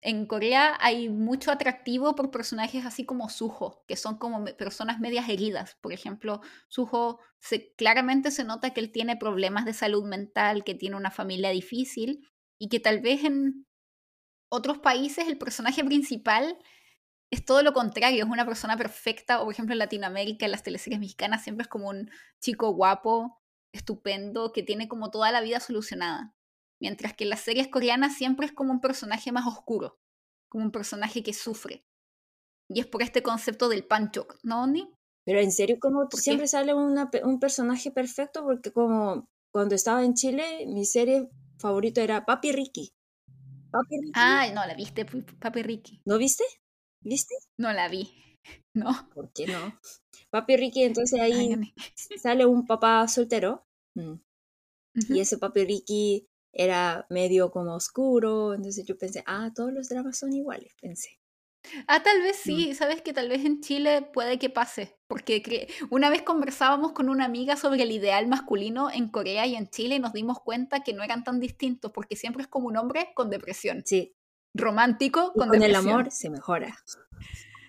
en Corea hay mucho atractivo por personajes así como Suho, que son como personas medias heridas. Por ejemplo, Suho claramente se nota que él tiene problemas de salud mental, que tiene una familia difícil y que tal vez en otros países el personaje principal es todo lo contrario, es una persona perfecta, o por ejemplo en Latinoamérica, en las teleseries mexicanas, siempre es como un chico guapo, estupendo, que tiene como toda la vida solucionada. Mientras que en las series coreanas siempre es como un personaje más oscuro, como un personaje que sufre. Y es por este concepto del panchok, ¿no, Oni? Pero en serio, como siempre sale un personaje perfecto, porque como cuando estaba en Chile, mi serie favorita era Papi Ricky. Papi Ricky. Ay, no, la viste, Papi Ricky. ¿No viste? ¿Viste? No la vi. [laughs] No. ¿Por qué no? Papi Ricky, entonces ahí sale un papá soltero. Mm. Y ese Papi Ricky era medio como oscuro. Entonces yo pensé, ah, todos los dramas son iguales, pensé. Ah, tal vez sí, sabes que tal vez en Chile puede que pase, porque una vez conversábamos con una amiga sobre el ideal masculino en Corea y en Chile y nos dimos cuenta que no eran tan distintos, porque siempre es como un hombre con depresión. Sí. Romántico con, con el amor se mejora.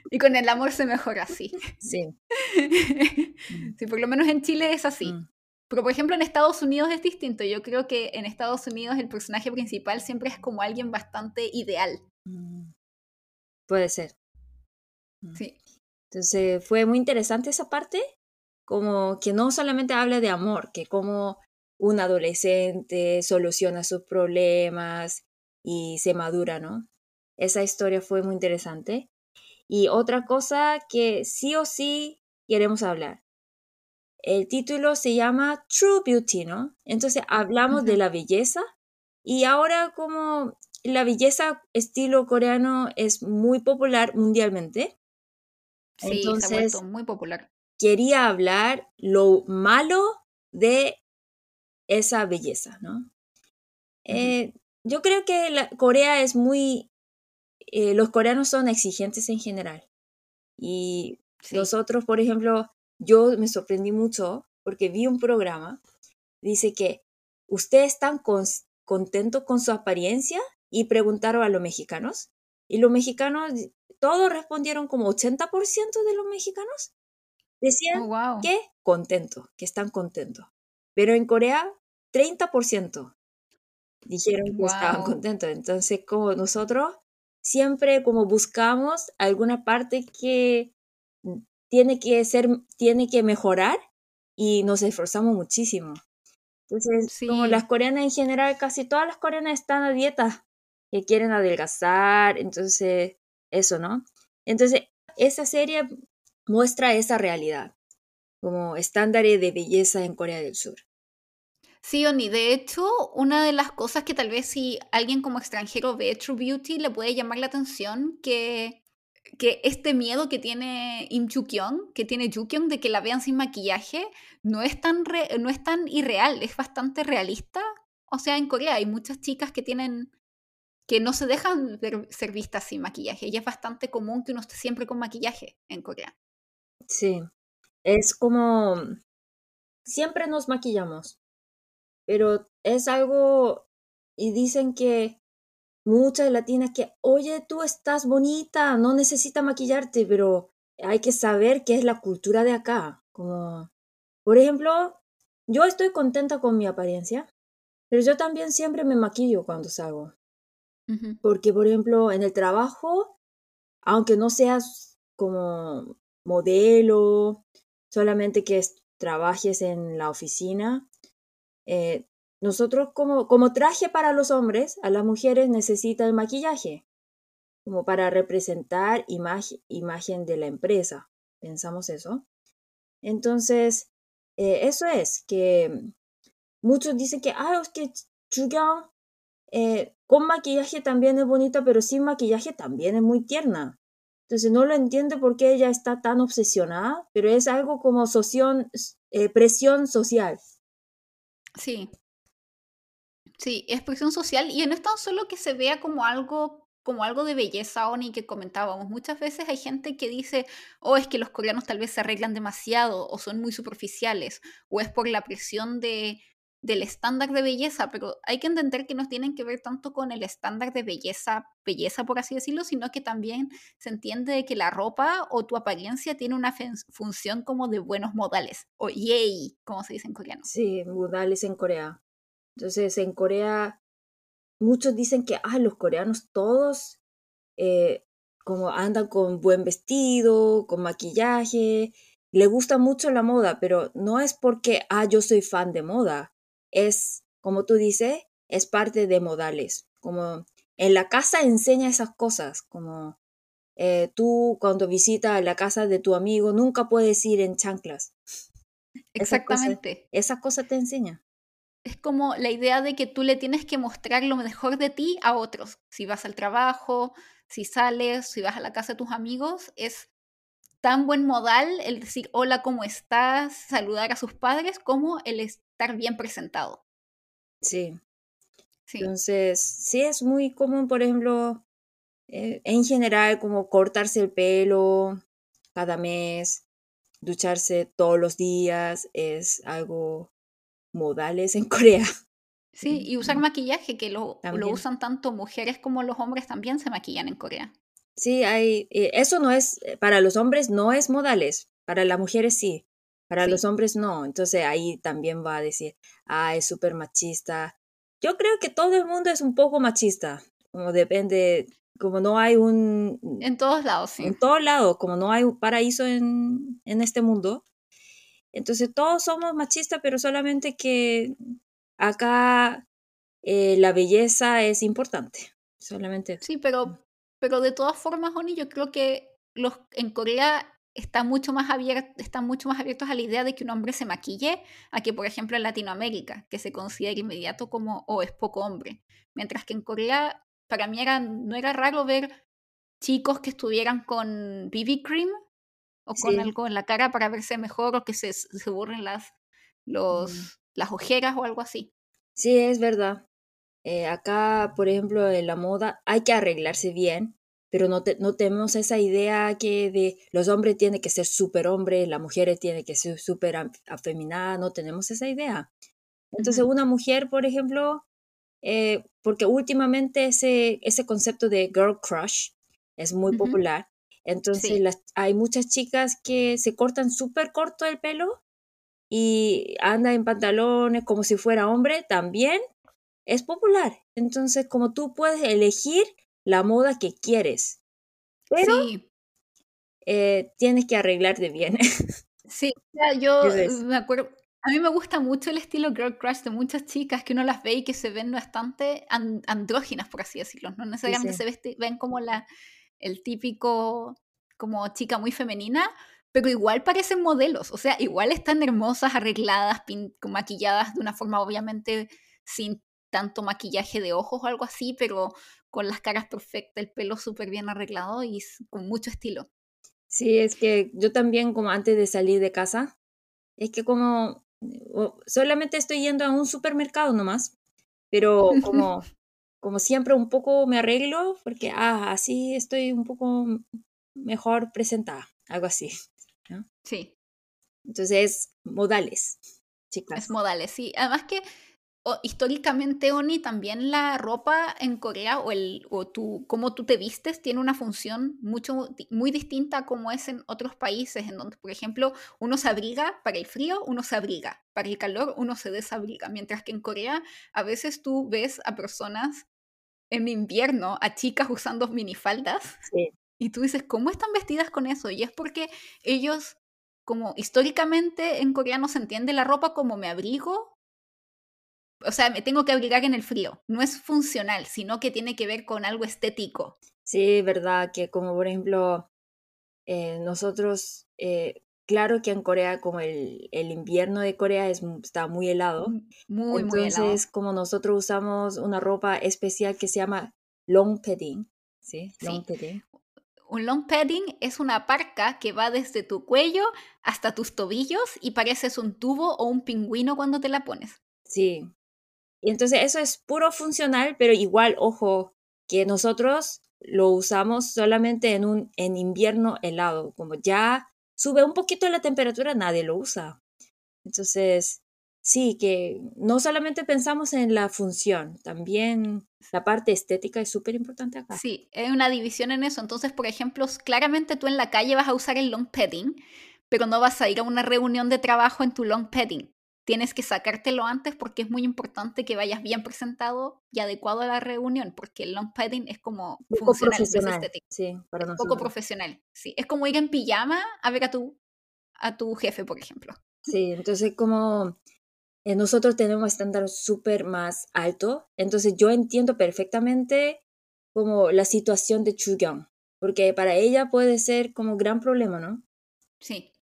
Y con el amor se mejora, sí. Sí. [laughs] sí, por lo menos en Chile es así. Mm. Pero por ejemplo en Estados Unidos es distinto. Yo creo que en Estados Unidos el personaje principal siempre es como alguien bastante ideal. Mm. Puede ser. Mm. Sí. Entonces fue muy interesante esa parte, como que no solamente habla de amor, que como un adolescente soluciona sus problemas y se madura, ¿no? Esa historia fue muy interesante. Y otra cosa que sí o sí queremos hablar. El título se llama True Beauty, ¿no? Entonces hablamos de la belleza y ahora como la belleza estilo coreano es muy popular mundialmente. Sí, Entonces, muy popular. Quería hablar lo malo de esa belleza, ¿no? Eh, yo creo que la, Corea es muy... Eh, los coreanos son exigentes en general. Y nosotros, por ejemplo, yo me sorprendí mucho porque vi un programa, dice que ustedes están contentos con su apariencia y preguntaron a los mexicanos. Y los mexicanos, todos respondieron como 80% de los mexicanos. Decían oh, que contentos, que están contentos. Pero en Corea, 30% dijeron que estaban contentos. Entonces, como nosotros siempre como buscamos alguna parte que tiene que ser, tiene que mejorar y nos esforzamos muchísimo. Entonces, como las coreanas en general, casi todas las coreanas están a dieta que quieren adelgazar, entonces eso, ¿no? Entonces, esa serie muestra esa realidad como estándares de belleza en Corea del Sur. Sí, Oni, de hecho, una de las cosas que tal vez si alguien como extranjero ve True Beauty le puede llamar la atención que, que este miedo que tiene Im Kyung, que tiene Kyung de que la vean sin maquillaje, no es, tan no es tan irreal, es bastante realista. O sea, en Corea hay muchas chicas que tienen que no se dejan ser vistas sin maquillaje. Y es bastante común que uno esté siempre con maquillaje en Corea. Sí, es como siempre nos maquillamos, pero es algo y dicen que muchas latinas que, oye, tú estás bonita, no necesitas maquillarte, pero hay que saber qué es la cultura de acá. Como, por ejemplo, yo estoy contenta con mi apariencia, pero yo también siempre me maquillo cuando salgo. Porque, por ejemplo, en el trabajo, aunque no seas como modelo, solamente que trabajes en la oficina, eh, nosotros como, traje para los hombres, a las mujeres necesita el maquillaje, como para representar imagen, imagen de la empresa. Pensamos eso. Entonces, eh, eso es que muchos dicen que, ah, es que Chugyang eh, con maquillaje también es bonita, pero sin maquillaje también es muy tierna. Entonces no lo entiendo por qué ella está tan obsesionada, pero es algo como soción, eh, presión social. Sí. Sí, es presión social y no es tan solo que se vea como algo como algo de belleza, Oni, que comentábamos. Muchas veces hay gente que dice, oh, es que los coreanos tal vez se arreglan demasiado o son muy superficiales, o es por la presión de, del estándar de belleza, pero hay que entender que no tienen que ver tanto con el estándar de belleza, belleza por así decirlo, sino que también se entiende que la ropa o tu apariencia tiene una función como de buenos modales, o yay, como se dice en coreano. Sí, modales en Corea. Entonces, en Corea, muchos dicen que, ah, los coreanos todos eh, como andan con buen vestido, con maquillaje, le gusta mucho la moda, pero no es porque, ah, yo soy fan de moda, es, como tú dices, es parte de modales. Como en la casa enseña esas cosas, como eh, tú cuando visitas la casa de tu amigo nunca puedes ir en chanclas. Exactamente. Esa cosa, te enseña. Es como la idea de que tú le tienes que mostrar lo mejor de ti a otros. Si vas al trabajo, si sales, si vas a la casa de tus amigos, es tan buen modal el decir hola, ¿cómo estás? Saludar a sus padres como el estar bien presentado. Sí. sí. Entonces, sí es muy común, por ejemplo, eh, en general, como cortarse el pelo cada mes, ducharse todos los días, es algo modales en [laughs] Corea. Sí, y usar maquillaje, que lo, lo, usan tanto mujeres como los hombres también se maquillan en Corea. Sí, hay, eh, eso no es, eh, para los hombres no es modales, para las mujeres sí, para los hombres no. Entonces ahí también va a decir, ah, es súper machista. Yo creo que todo el mundo es un poco machista, como depende, como no hay un... En todos lados, sí. En todos lados, como no hay un paraíso en, en este mundo. Entonces todos somos machistas, pero solamente que acá eh, la belleza es importante. Solamente. Sí, pero pero de todas formas, Oni, yo creo que los, en Corea están mucho, más están mucho más abiertos a la idea de que un hombre se maquille a que, por ejemplo, en Latinoamérica, que se considera inmediato como o es poco hombre. Mientras que en Corea, para mí era, no era raro ver chicos que estuvieran con BB cream o con algo en la cara para verse mejor o que se, se borren las, los, las ojeras o algo así. Sí, es verdad. Eh, acá, por ejemplo, en la moda hay que arreglarse bien, pero no, no tenemos esa idea que de los hombres tienen que ser súper hombres, las mujeres tienen que ser súper afeminadas, no tenemos esa idea. Entonces, una mujer, por ejemplo, eh, porque últimamente ese, ese concepto de girl crush es muy popular, entonces las, hay muchas chicas que se cortan súper corto el pelo y andan en pantalones como si fuera hombre también es popular. Entonces, como tú puedes elegir la moda que quieres, pero eh, tienes que arreglarte bien. [laughs] Sí, yo me acuerdo, a mí me gusta mucho el estilo girl crush de muchas chicas que uno las ve y que se ven bastante andróginas, por así decirlo. No necesariamente se ven como la, el típico, como chica muy femenina, pero igual parecen modelos. O sea, igual están hermosas, arregladas, maquilladas de una forma obviamente sin tanto maquillaje de ojos o algo así, pero con las caras perfectas, el pelo súper bien arreglado y con mucho estilo. Sí, es que yo también como antes de salir de casa, es que como solamente estoy yendo a un supermercado nomás, pero [laughs] como, como siempre un poco me arreglo porque ah, así estoy un poco mejor presentada, algo así. Sí. Entonces, modales, chicas. Es modales, sí. Además que históricamente, Oni, también la ropa en Corea o, el, o tú, cómo tú te vistes tiene una función mucho, muy distinta a como es en otros países, en donde, por ejemplo, uno se abriga para el frío, uno se abriga, para el calor uno se desabriga, mientras que en Corea a veces tú ves a personas en invierno, a chicas usando minifaldas, y tú dices, ¿cómo están vestidas con eso? Y es porque ellos como históricamente en coreano se entiende la ropa como me abrigo o sea, me tengo que abrigar en el frío. No es funcional, sino que tiene que ver con algo estético. Sí, verdad, que como por ejemplo, eh, nosotros, eh, claro que en Corea, como el, el, invierno de Corea es, está muy helado, muy, entonces muy helado. como nosotros usamos una ropa especial que se llama long padding, ¿sí? Long padding. Un long padding es una parca que va desde tu cuello hasta tus tobillos y pareces un tubo o un pingüino cuando te la pones. Sí, y entonces eso es puro funcional, pero igual, ojo, que nosotros lo usamos solamente en un en invierno helado, como ya sube un poquito la temperatura, nadie lo usa. Entonces, sí, que no solamente pensamos en la función, también la parte estética es súper importante acá. Sí, hay una división en eso. Entonces, por ejemplo, claramente tú en la calle vas a usar el long padding, pero no vas a ir a una reunión de trabajo en tu long padding tienes que sacártelo antes porque es muy importante que vayas bien presentado y adecuado a la reunión, porque el long padding es como poco funcional, estético. Sí, para es poco profesional. Sí, es como ir en pijama a ver a tu, a tu jefe, por ejemplo. Sí, entonces como eh, nosotros tenemos estándar súper más alto, entonces yo entiendo perfectamente como la situación de Chugyong, porque para ella puede ser como gran problema, ¿no? Sí,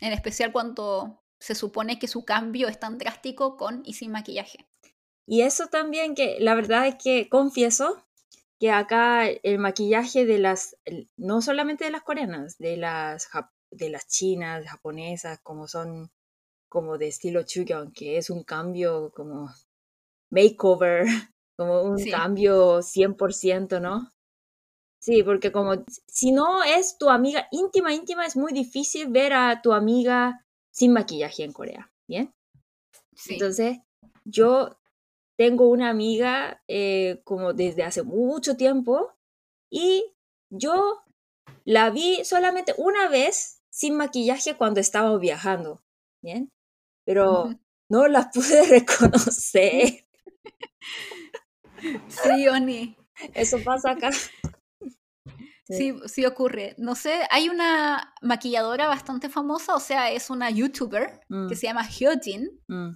en especial cuando se supone que su cambio es tan drástico con y sin maquillaje. Y eso también que la verdad es que confieso que acá el maquillaje de las, no solamente de las coreanas, de las, de las chinas, japonesas, como son como de estilo Chugyeon, que es un cambio como makeover, [laughs] como un cambio 100%, ¿no? Sí, porque como si no es tu amiga íntima, íntima, es muy difícil ver a tu amiga sin maquillaje en Corea, ¿bien? Sí. Entonces, yo tengo una amiga eh, como desde hace mucho tiempo y yo la vi solamente una vez sin maquillaje cuando estaba viajando, ¿bien? Pero no la [laughs] pude reconocer. Sí, Oni. Eso pasa acá. Sí. sí, ocurre. No sé, hay una maquilladora bastante famosa, o sea, es una youtuber que mm. se llama Hyojin. Mm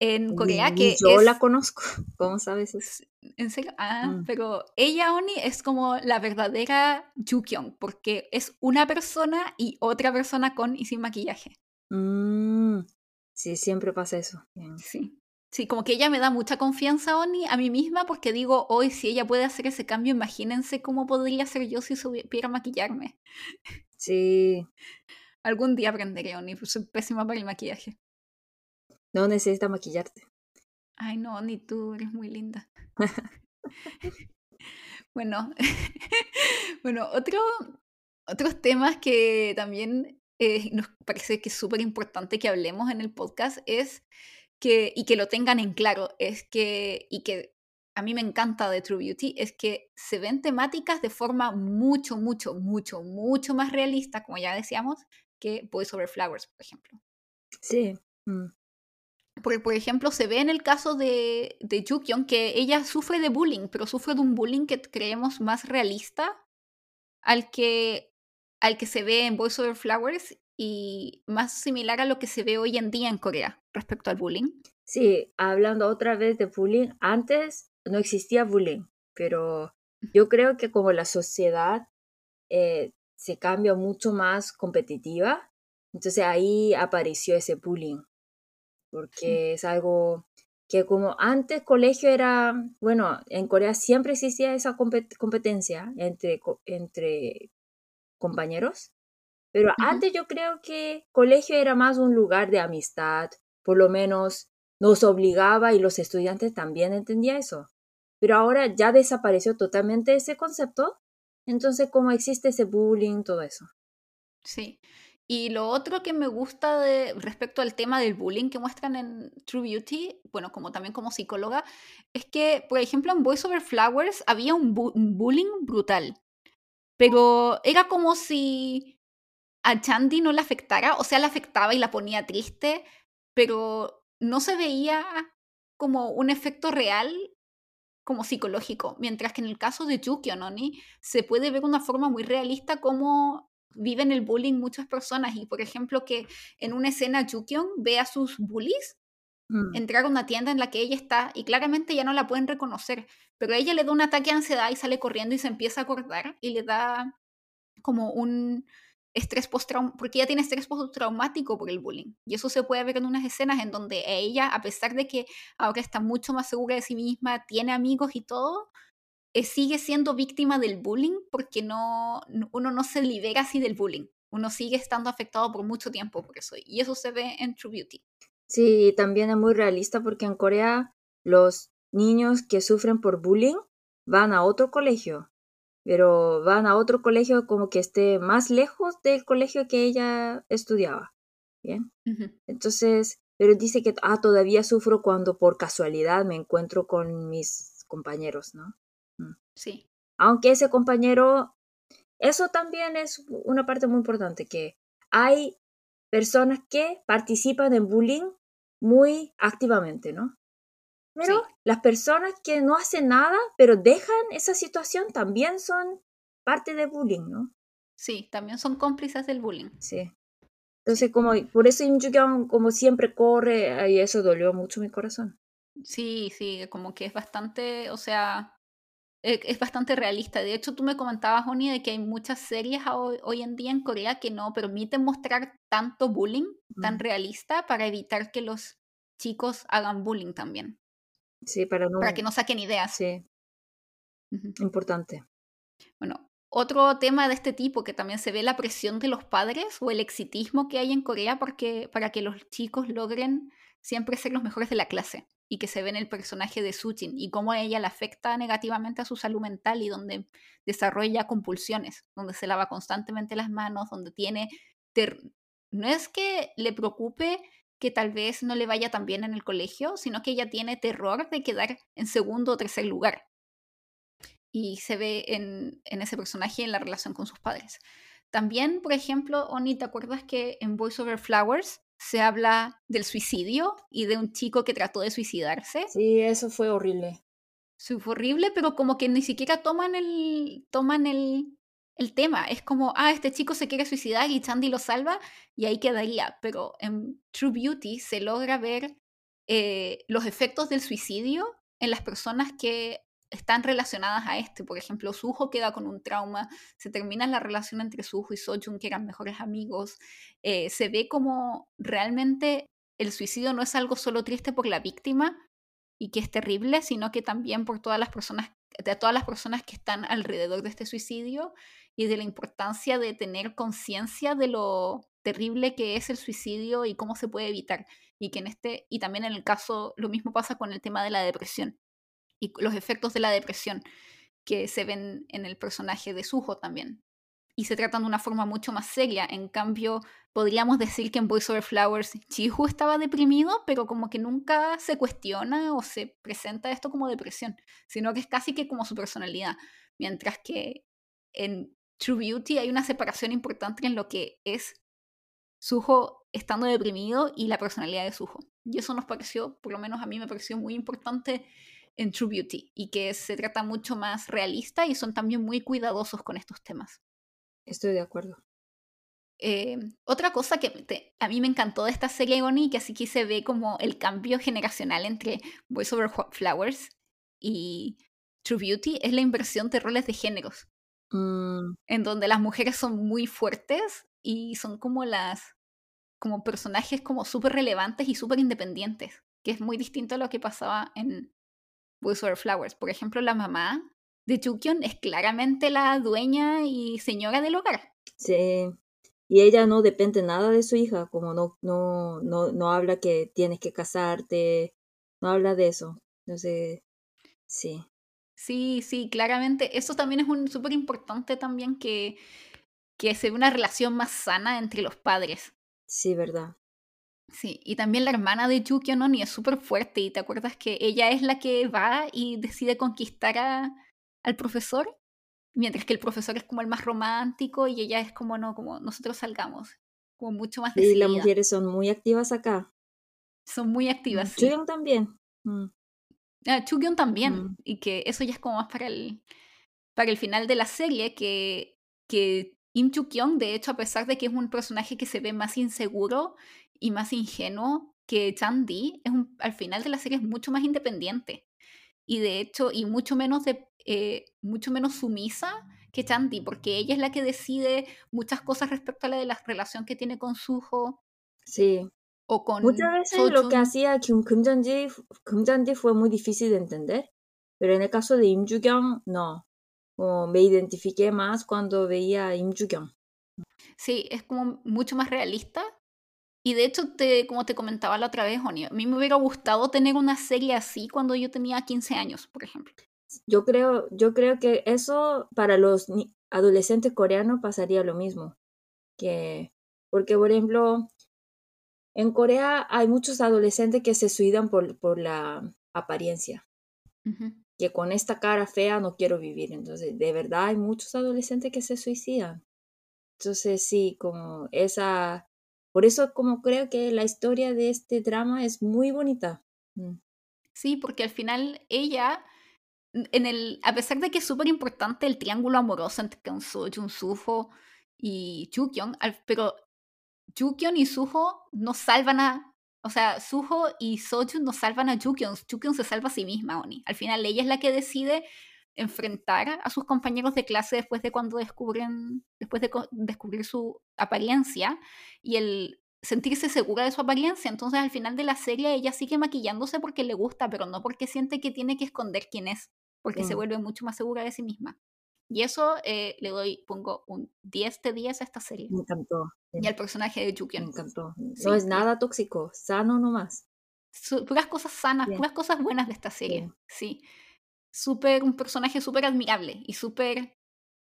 en Corea que yo la conozco [laughs] cómo sabes eso en serio ah mm. pero ella Oni es como la verdadera Jukyong porque es una persona y otra persona con y sin maquillaje mm. sí siempre pasa eso sí sí como que ella me da mucha confianza Oni a mí misma porque digo hoy si ella puede hacer ese cambio imagínense cómo podría ser yo si supiera maquillarme sí algún día aprenderé Oni pues soy pésima para el maquillaje no necesita maquillarte. Ay, no, ni tú, eres muy linda. bueno, [laughs] bueno, otro, otros temas que también eh, nos parece que es súper importante que hablemos en el podcast es que, y que lo tengan en claro, es que, y que a mí me encanta de True Beauty, es que se ven temáticas de forma mucho, mucho, mucho, mucho más realista, como ya decíamos, que Boys Over Flowers, por ejemplo. Sí. Mm. Porque, por ejemplo, se ve en el caso de, de que ella sufre de bullying, pero sufre de un bullying que creemos más realista al que, al que se ve en Boys Over Flowers y más similar a lo que se ve hoy en día en Corea respecto al bullying. Sí, hablando otra vez de bullying, antes no existía bullying, pero yo creo que como la sociedad eh, se cambia mucho más competitiva, entonces ahí apareció ese bullying porque es algo que como antes colegio era, bueno, en Corea siempre existía esa competencia entre, entre compañeros, pero antes yo creo que colegio era más un lugar de amistad, por lo menos nos obligaba y los estudiantes también entendían eso. Pero ahora ya desapareció totalmente ese concepto, entonces como existe ese bullying, todo eso. Sí, y lo otro que me gusta de, respecto al tema del bullying que muestran en True Beauty, bueno, como también como psicóloga, es que, por ejemplo, en Voice Over Flowers había un, bullying brutal, pero era como si a Chandy no le afectara, o sea, le afectaba y la ponía triste, pero no se veía como un efecto real como psicológico, mientras que en el caso de Yuki Ononi se puede ver una forma muy realista como viven el bullying muchas personas y por ejemplo que en una escena Jukyong ve a sus bullies mm. entrar a una tienda en la que ella está y claramente ya no la pueden reconocer, pero ella le da un ataque de ansiedad y sale corriendo y se empieza a acordar y le da como un estrés postraumático, porque ella tiene estrés postraumático por el bullying. Y eso se puede ver en unas escenas en donde ella, a pesar de que ahora está mucho más segura de sí misma, tiene amigos y todo, eh, sigue siendo víctima del bullying porque no, uno no se libera así del bullying. Uno sigue estando afectado por mucho tiempo por eso. Y eso se ve en True Beauty. Sí, también es muy realista porque en Corea los niños que sufren por bullying van a otro colegio, pero van a otro colegio como que esté más lejos del colegio que ella estudiaba. Bien. Entonces, pero dice que ah, todavía sufro cuando por casualidad me encuentro con mis compañeros, ¿no? Mm. Sí. Aunque ese compañero, eso también es una parte muy importante, que hay personas que participan en bullying muy activamente, ¿no? Pero las personas que no hacen nada, pero dejan esa situación, también son parte del bullying, ¿no? Sí, también son cómplices del bullying. Sí. Entonces, como, por eso Im como siempre corre, y eso dolió mucho mi corazón. Sí, sí, como que es bastante, o sea, eh, es bastante realista. De hecho, tú me comentabas, Oni, de que hay muchas series hoy, en día en Corea que no permiten mostrar tanto bullying tan realista para evitar que los chicos hagan bullying también. Sí, para, no... para que no saquen ideas. Sí. Importante. Bueno, otro tema de este tipo que también se ve la presión de los padres o el exitismo que hay en Corea porque, para que los chicos logren siempre ser los mejores de la clase y que se ve en el personaje de Suchin y cómo a ella le afecta negativamente a su salud mental y donde desarrolla compulsiones, donde se lava constantemente las manos, donde tiene... No es que le preocupe que tal vez no le vaya tan bien en el colegio, sino que ella tiene terror de quedar en segundo o tercer lugar. Y se ve en, en ese personaje en la relación con sus padres. También, por ejemplo, Oni, ¿te acuerdas que en Voice Over Flowers se habla del suicidio y de un chico que trató de suicidarse. Sí, eso fue horrible. Sí, fue horrible, pero como que ni siquiera toman el, toman el, el tema. Es como, ah, este chico se quiere suicidar y Chandy lo salva y ahí quedaría. Pero en True Beauty se logra ver eh, los efectos del suicidio en las personas que están relacionadas a este. Por ejemplo, Suho queda con un trauma, se termina la relación entre Suho y Sojun, que eran mejores amigos. Eh, se ve como realmente el suicidio no es algo solo triste por la víctima y que es terrible, sino que también por todas las personas, de todas las personas que están alrededor de este suicidio y de la importancia de tener conciencia de lo terrible que es el suicidio y cómo se puede evitar. Y que en este, y también en el caso, lo mismo pasa con el tema de la depresión y los efectos de la depresión que se ven en el personaje de Suho también. Y se tratan de una forma mucho más seria. En cambio, podríamos decir que en Boys Over Flowers Chihu estaba deprimido, pero como que nunca se cuestiona o se presenta esto como depresión, sino que es casi que como su personalidad. Mientras que en True Beauty hay una separación importante en lo que es Suho estando deprimido y la personalidad de Suho. Y eso nos pareció, por lo menos a mí me pareció muy importante en True Beauty y que se trata mucho más realista y son también muy cuidadosos con estos temas. Estoy de acuerdo. Eh, otra cosa que a mí me encantó de esta serie, Oni, que así que se ve como el cambio generacional entre Voice Over Flowers y True Beauty, es la inversión de roles de géneros. Mm. En donde las mujeres son muy fuertes y son como las como personajes como súper relevantes y súper independientes, que es muy distinto a lo que pasaba en Voice Flowers. Por ejemplo, la mamá de Chukyon es claramente la dueña y señora del hogar. Sí. Y ella no depende nada de su hija, como no, no, no, no habla que tienes que casarte, no habla de eso. Entonces, sí. Sí, sí, claramente. Eso también es un súper importante también que, que se ve una relación más sana entre los padres. Sí, verdad. Sí, y también la hermana de Yukio Noni es súper fuerte y te acuerdas que ella es la que va y decide conquistar a, al profesor, mientras que el profesor es como el más romántico y ella es como no, como nosotros salgamos, como mucho más decidida. Y las mujeres son muy activas acá. Son muy activas. Mm, sí. también. Mm. Ah, también, mm. y que eso ya es como más para el, para el final de la serie, que, que Im Kyung, de hecho, a pesar de que es un personaje que se ve más inseguro y más ingenuo que Chandy, es al final de la serie es mucho más independiente. Y de hecho, y mucho menos, de, eh, mucho menos sumisa que Chandy, porque ella es la que decide muchas cosas respecto a la de la relación que tiene con Suho. Sí. O con Muchas veces lo que hacía Kim fue muy difícil de entender, pero en el caso de Im Ju-kyung, no. me identifiqué más cuando veía a Im Ju-kyung. Sí, es como mucho más realista y de hecho, te, como te comentaba la otra vez, Oni, a mí me hubiera gustado tener una serie así cuando yo tenía 15 años, por ejemplo. Yo creo, yo creo que eso para los adolescentes coreanos pasaría lo mismo. Que, porque, por ejemplo, en Corea hay muchos adolescentes que se suicidan por, por la apariencia. Que con esta cara fea no quiero vivir. Entonces, de verdad hay muchos adolescentes que se suicidan. Entonces, sí, como esa por eso como creo que la historia de este drama es muy bonita. Mm. Sí, porque al final ella, en el, a pesar de que es súper importante el triángulo amoroso entre Jun Suho y Chukyon, pero Chukyon y Suho no salvan a, o sea, Suho y Sojun no salvan a Chukyon, Chukyon se salva a sí misma, Oni. Al final ella es la que decide enfrentar a sus compañeros de clase después de cuando descubren, después de descubrir su apariencia y el sentirse segura de su apariencia. Entonces al final de la serie ella sigue maquillándose porque le gusta, pero no porque siente que tiene que esconder quién es, porque se mm. vuelve mucho más segura de sí misma. Y eso eh, le doy, pongo un 10 de 10 a esta serie. Me encantó. Y al personaje de Jukion. Me encantó. No es nada tóxico, sano nomás. puras cosas sanas, puras cosas buenas de esta serie. Sí. Súper, un personaje súper admirable y súper,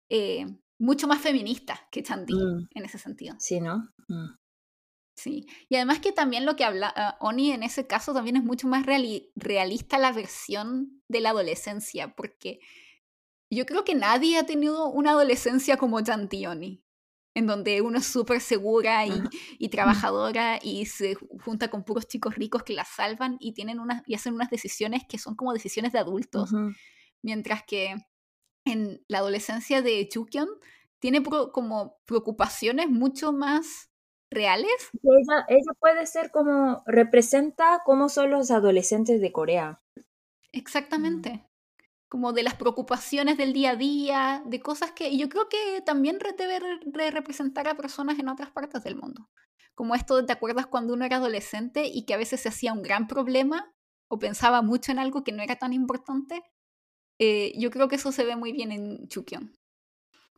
eh, mucho más feminista que Chanti mm. en ese sentido. Sí, ¿no? Mm. Sí, y además que también lo que habla ah, Oni en ese caso también es mucho más realista la versión de la adolescencia, porque yo creo que nadie ha tenido una adolescencia como Oni, en donde uno es súper segura y, y, trabajadora y se junta con puros chicos ricos que la salvan y, tienen unas, y hacen unas decisiones que son como decisiones de adultos, mientras que en la adolescencia de Chukyeon tiene como preocupaciones mucho más reales. Ella, ella puede ser como, representa cómo son los adolescentes de Corea. Mm. Exactamente. Como de las preocupaciones del día a día, de cosas que yo creo que también debe representar a personas en otras partes del mundo. Como esto, ¿te acuerdas cuando uno era adolescente y que a veces se hacía un gran problema o pensaba mucho en algo que no era tan importante? Eh, yo creo que eso se ve muy bien en Chukyeon.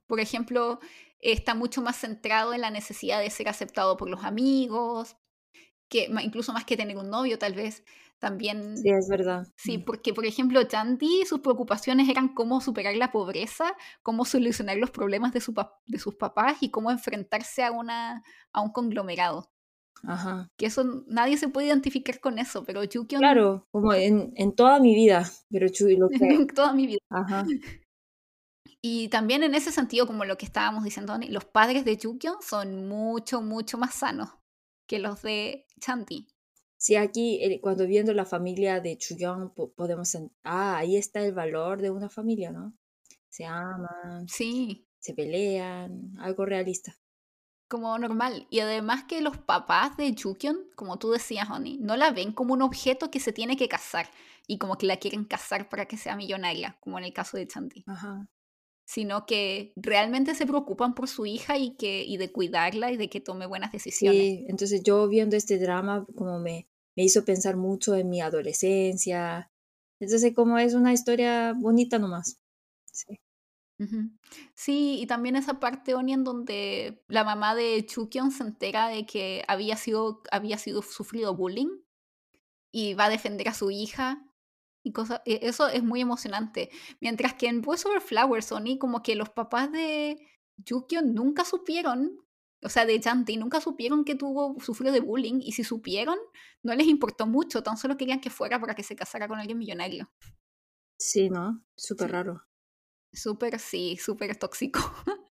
Por ejemplo, está mucho más centrado en la necesidad de ser aceptado por los amigos, que incluso más que tener un novio tal vez. También. Sí, es verdad. Sí, porque por ejemplo, Chanti, sus preocupaciones eran cómo superar la pobreza, cómo solucionar los problemas de, su de sus papás y cómo enfrentarse a, una, a un conglomerado. Ajá. Que eso nadie se puede identificar con eso, pero Chukyeon. Claro, como en, en toda mi vida, pero lo [laughs] que... en toda mi vida. Ajá. Y también en ese sentido, como lo que estábamos diciendo, los padres de Chukyo son mucho, mucho más sanos que los de Chanti. Sí, aquí eh, cuando viendo la familia de Chuyeon podemos... Ah, ahí está el valor de una familia, ¿no? Se aman, sí. se pelean, algo realista. Como normal. Y además que los papás de Chukyon, como tú decías, Oni, no la ven como un objeto que se tiene que casar y como que la quieren casar para que sea millonaria, como en el caso de Chanti. Ajá sino que realmente se preocupan por su hija y, que, y de cuidarla y de que tome buenas decisiones. Sí, entonces yo viendo este drama como me, me hizo pensar mucho en mi adolescencia. Entonces como es una historia bonita nomás. Sí. Sí, y también esa parte, Oni, en donde la mamá de Chukyon se entera de que había sido, había sido sufrido bullying y va a defender a su hija y e, eso es muy emocionante. Mientras que en Boys Over Flowers, Sony, como que los papás de Yukio nunca supieron, o sea, de Chanti, nunca supieron que tuvo, sufrió de bullying, y si supieron, no les importó mucho, tan solo querían que fuera para que se casara con alguien millonario. Sí, ¿no? Súper raro. Súper, sí, súper tóxico. [laughs]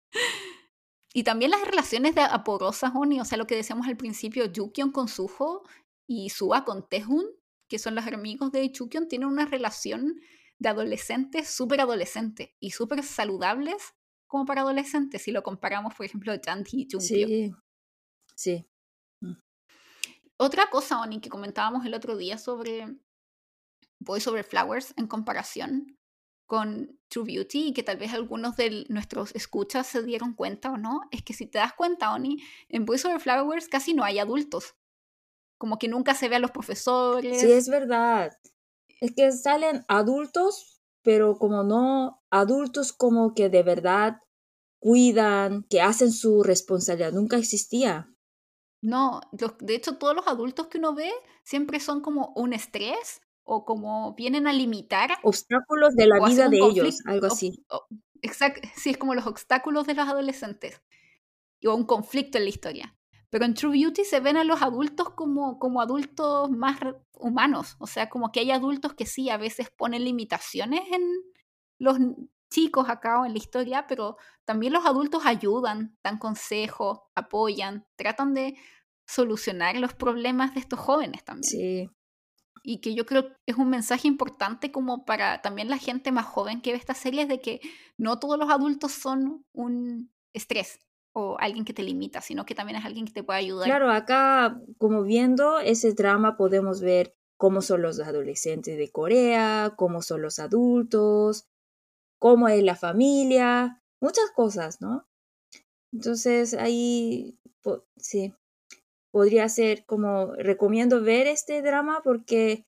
y también las relaciones de aporosas, Oni, o sea, lo que decíamos al principio, Yukion con Suho y Suba con Tehun, que son los amigos de Chukyon, tienen una relación de adolescentes súper adolescente y súper saludables como para adolescentes, si lo comparamos, por ejemplo, Janti y Junkyo. Sí, sí. Mm. Otra cosa, Oni, que comentábamos el otro día sobre Boys Over Flowers en comparación con True Beauty y que tal vez algunos de nuestros escuchas se dieron cuenta o no, es que si te das cuenta, Oni, en Boys Over Flowers casi no hay adultos como que nunca se ve a los profesores. Sí, es verdad. Es que salen adultos, pero como no adultos como que de verdad cuidan, que hacen su responsabilidad. Nunca existía. No, de hecho todos los adultos que uno ve siempre son como un estrés o como vienen a limitar. Obstáculos de la vida de ellos, algo así. Exacto, [laughs] sí, es como los obstáculos de los adolescentes o un conflicto en la historia. Pero en True Beauty se ven a los adultos como, como adultos más humanos. O sea, como que hay adultos que sí, a veces ponen limitaciones en los chicos acá o en la historia, pero también los adultos ayudan, dan consejos, apoyan, tratan de solucionar los problemas de estos jóvenes también. Sí. Y que yo creo que es un mensaje importante como para también la gente más joven que ve esta serie, de que no todos los adultos son un estrés, o alguien que te limita, sino que también es alguien que te puede ayudar. Claro, acá como viendo ese drama podemos ver cómo son los adolescentes de Corea, cómo son los adultos, cómo es la familia, muchas cosas, ¿no? Entonces ahí, sí, podría ser como, recomiendo ver este drama porque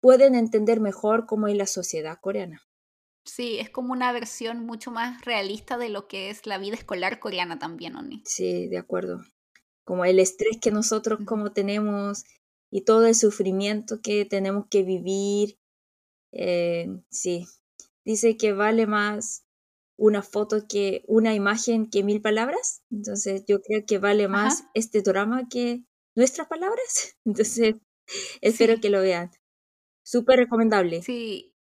pueden entender mejor cómo es la sociedad coreana. Sí, es como una versión mucho más realista de lo que es la vida escolar coreana también, Oni. Sí, de acuerdo. Como el estrés que nosotros como tenemos y todo el sufrimiento que tenemos que vivir. Eh, sí, dice que vale más una foto que una imagen que mil palabras. Entonces yo creo que vale más este drama que nuestras palabras. [laughs] Entonces espero que lo vean. Súper recomendable. Sí.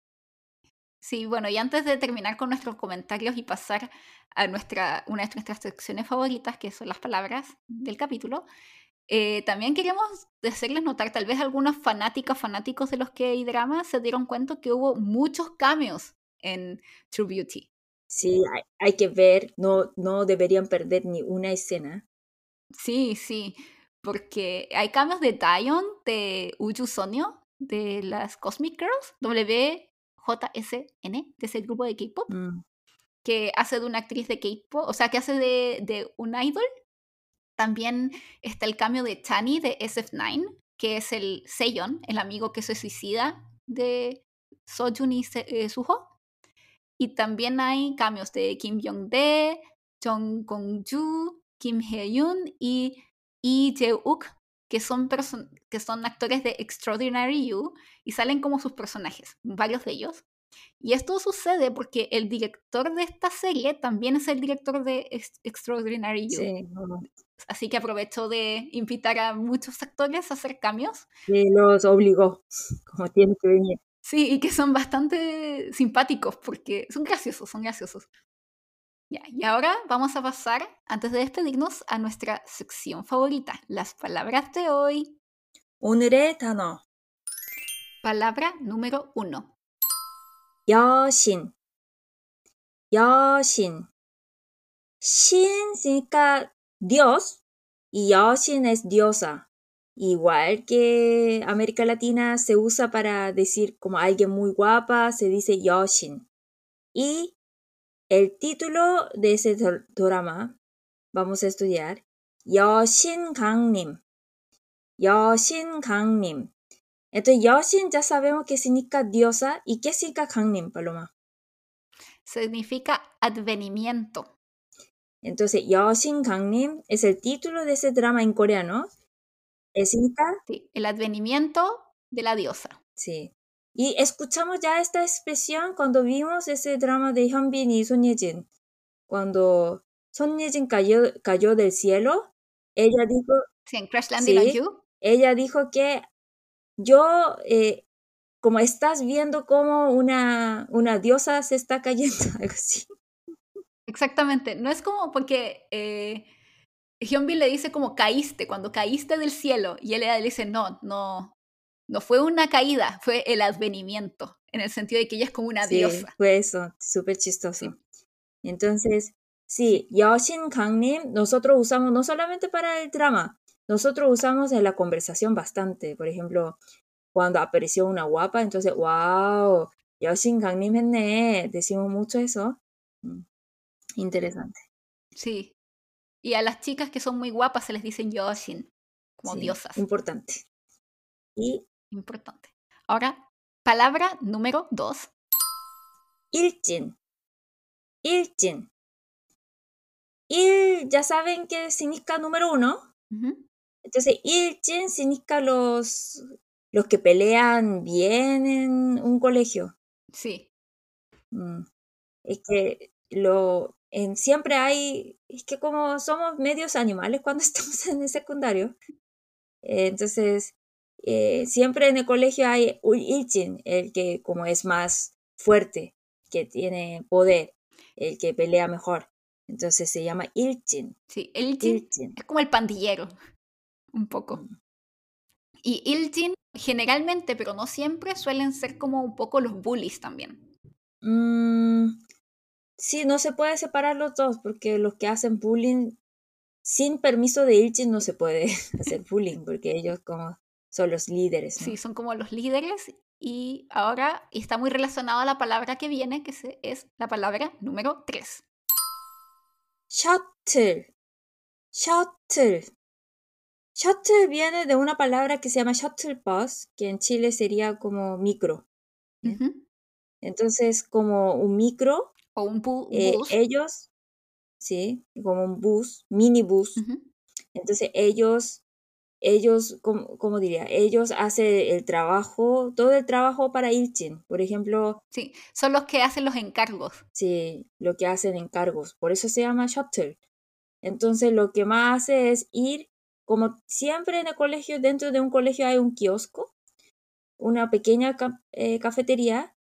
Sí, bueno, y antes de terminar con nuestros comentarios y pasar a nuestra, una de nuestras secciones favoritas, que son las palabras del capítulo, eh, también queríamos hacerles notar, tal vez algunos fanáticas, fanáticos de los que hay drama se dieron cuenta que hubo muchos cambios en True Beauty. Sí, hay, que ver, no, no deberían perder ni una escena. Sí, sí, porque hay cambios de Dion, de Uju Sonyo, de las Cosmic Girls, WJSN, de ese grupo de K-pop, mm. que hace de una actriz de K-pop, o sea, que hace de, de un idol. También está el cambio de Tani de SF9, que es el Seiyon, el amigo que se suicida de Sojun y eh, Suho. Y también hay cambios de Kim Jong-de, Jong Kong-ju, Kim Hye-yoon y Lee Jae-uk, que son, que son actores de Extraordinary You y salen como sus personajes, varios de ellos. Y esto sucede porque el director de esta serie también es el director de Extraordinary You. Así que aprovecho de invitar a muchos actores a hacer cambios. Y los obligó, como tiene que venir. Sí, y que son bastante simpáticos porque son graciosos, son graciosos. Ya, y ahora vamos a pasar, antes de despedirnos, a nuestra sección favorita, las palabras de hoy. 오늘의 단어. Palabra número uno. 여신. 여신. 신 significa Dios y 여신 es diosa. Igual que América Latina se usa para decir como alguien muy guapa, se dice Yoshin. Y el título de ese drama, vamos a estudiar, Yoshin Gangnim. Yoshin Gangnim. Entonces, Yoshin ya sabemos que significa diosa. ¿Y qué significa Gangnim, Paloma? Significa advenimiento. Entonces, Yoshin Gangnim es el título de ese drama en coreano Sí, el advenimiento de la diosa. Sí. Y escuchamos ya esta expresión cuando vimos ese drama de Hyunbin y Son Ye-jin. Cuando Son Ye-jin cayó, cayó del cielo, ella dijo... Sí, en Crash Landing You. Ella dijo que yo, eh, como estás viendo como una, una diosa se está cayendo, [laughs] algo así. Exactamente. No es como porque... Eh, Hyunbin le dice como caíste, cuando caíste del cielo, y él le dice, no, no, no fue una caída, fue el advenimiento, en el sentido de que ella es como una sí, diosa. Fue eso, súper chistoso. Entonces, sí, Yoshin Kangnim nosotros usamos no solamente para el drama, nosotros usamos en la conversación bastante. Por ejemplo, cuando apareció una guapa, entonces, wow, Yoshin Kangnim decimos mucho eso. Mm, interesante. Sí, y a las chicas que son muy guapas se les dicen Yoshin, como diosas. Importante. Y. Importante. Ahora, palabra número dos. Iljin. Iljin. Il, ya saben que significa número uno. Entonces, Iljin significa los, los que pelean bien en un colegio. Sí. Mm. Es que lo, en, siempre hay, es que como somos medios animales cuando [laughs] estamos en el secundario, eh, entonces eh, siempre en el colegio hay un Ilchin, el que como es más fuerte, que tiene poder, el que pelea mejor. Entonces se llama Ilchin. Sí, Ilchin, es como el pandillero, un poco. Mm. Y Ilchin generalmente, pero no siempre, suelen ser como un poco los bullies también. Mm, Sí, no se puede separar los dos porque los que hacen bullying sin permiso de Ilchin no se puede [laughs] hacer bullying porque ellos como son los líderes. Sí, son como los líderes Y ahora está muy relacionado a la palabra que viene, que es la palabra número 3. Shuttle. Shuttle. Shuttle viene de una palabra que se llama shuttle bus, que en Chile sería como micro. Entonces, como un micro. O un, eh, bus. ellos, sí, como un bus, minibus. Entonces, ellos ellos, ¿cómo, diría? Ellos hacen el trabajo, todo el trabajo para Ilchin. Por ejemplo. Sí, son los que hacen los encargos. Sí, lo que hacen encargos. Por eso se llama shuttle. Entonces, lo que más hace es ir, como siempre en el colegio, dentro de un colegio hay un kiosco, una pequeña eh, cafetería.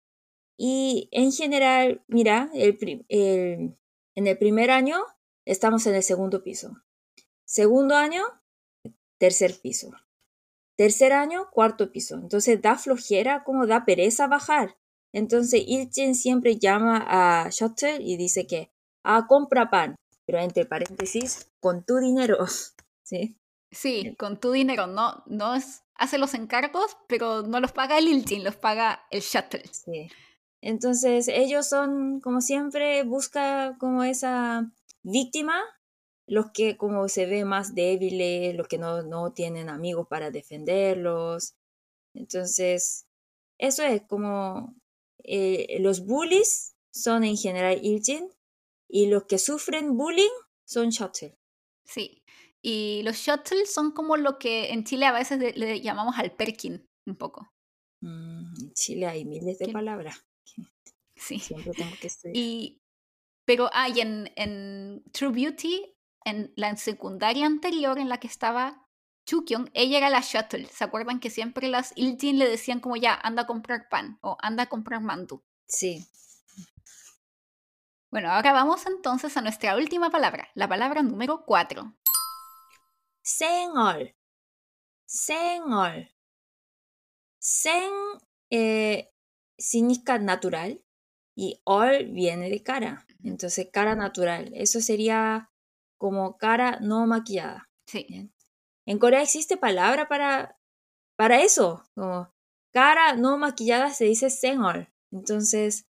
Y en general, mira, el, en el primer año estamos en el segundo piso. Segundo año tercer piso. Tercer año, cuarto piso. Entonces da flojera, como da pereza bajar. Entonces Ilchen siempre llama a Shuttle y dice que, ah, compra pan, pero entre paréntesis, con tu dinero. [laughs] ¿Sí? Sí, con tu dinero. No, no es, hace los encargos, pero no los paga el Ilchen, los paga el Shuttle. Sí. Entonces ellos son, como siempre, busca como esa víctima los que como se ve más débiles, los que no, no tienen amigos para defenderlos. Entonces, eso es como eh, los bullies son en general Iljin y los que sufren bullying son shuttle. Sí, y los shuttle son como lo que en Chile a veces le, llamamos al perkin un poco. Mm, en Chile hay miles de palabras. Sí. Siempre tengo que estudiar. Y, pero hay en, en True Beauty en la secundaria anterior en la que estaba Chukyong, ella era la shuttle. ¿Se acuerdan que siempre las Iljin le decían como ya, anda a comprar pan o anda a comprar mandu? Sí. Bueno, ahora vamos entonces a nuestra última palabra, la palabra número 4. Senol. Senol. Sen eh, significa natural y ol viene de cara. Entonces, cara natural. Eso sería como cara no maquillada. Sí. En Corea existe palabra para, para eso, como cara no maquillada se dice senol. Entonces,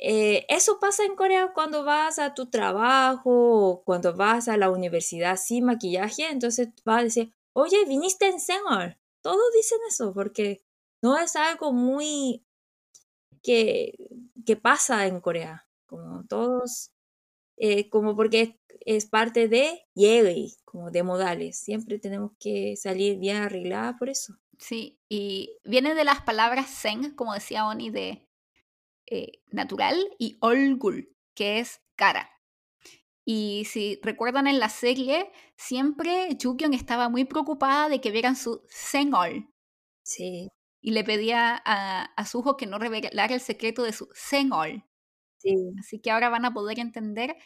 eh, eso pasa en Corea cuando vas a tu trabajo o cuando vas a la universidad sin maquillaje, entonces va a decir, oye, viniste en senol. Todos dicen eso porque no es algo muy que, que pasa en Corea. Como todos, eh, como porque es parte de y como de modales. Siempre tenemos que salir bien arreglada por eso. Sí, y viene de las palabras sen, como decía Oni, de eh, natural, y olgul, que es cara. Y si recuerdan en la serie, siempre Jukyong estaba muy preocupada de que vieran su senol. Sí. Y le pedía a, a Suho que no revelara el secreto de su senol. Sí. Así que ahora van a poder entender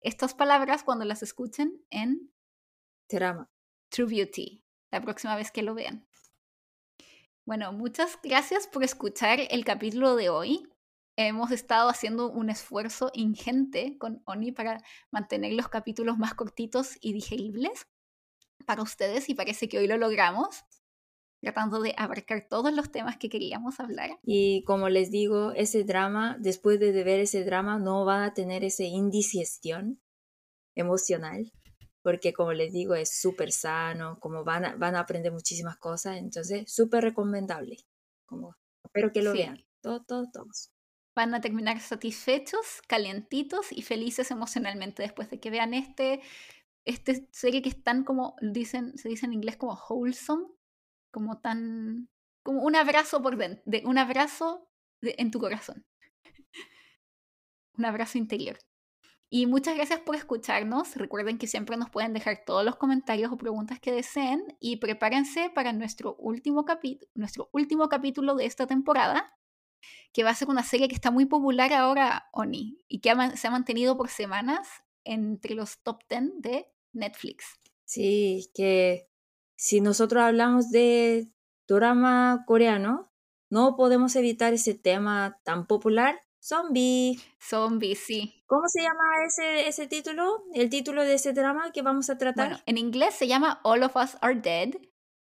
estas palabras cuando las escuchen en Drama. True Beauty, la próxima vez que lo vean. Bueno, muchas gracias por escuchar el capítulo de hoy. Hemos estado haciendo un esfuerzo ingente con Oni para mantener los capítulos más cortitos y digeribles para ustedes y parece que hoy lo logramos tratando de abarcar todos los temas que queríamos hablar. Y como les digo, ese drama, después de ver ese drama, no va a tener ese indigestión emocional, porque como les digo, es súper sano, como van a, van a aprender muchísimas cosas, entonces súper recomendable. Como, espero que lo vean, todos, todos, todos. Van a terminar satisfechos, calientitos y felices emocionalmente después de que vean este, este serie que es tan como dicen, se dice en inglés como wholesome, como tan, como un abrazo por dentro, de, un abrazo en tu corazón, un abrazo interior. Y muchas gracias por escucharnos. Recuerden que siempre nos pueden dejar todos los comentarios o preguntas que deseen y prepárense para nuestro último, nuestro último capítulo de esta temporada, que va a ser una serie que está muy popular ahora, Oni, y que se ha mantenido por semanas entre los top 10 de Netflix. Sí, que si nosotros hablamos de drama coreano, no podemos evitar ese tema tan popular, zombie. Zombie, sí. ¿Cómo se llama ese, ese título? El título de ese drama que vamos a tratar. Bueno, en inglés se llama All of Us Are Dead,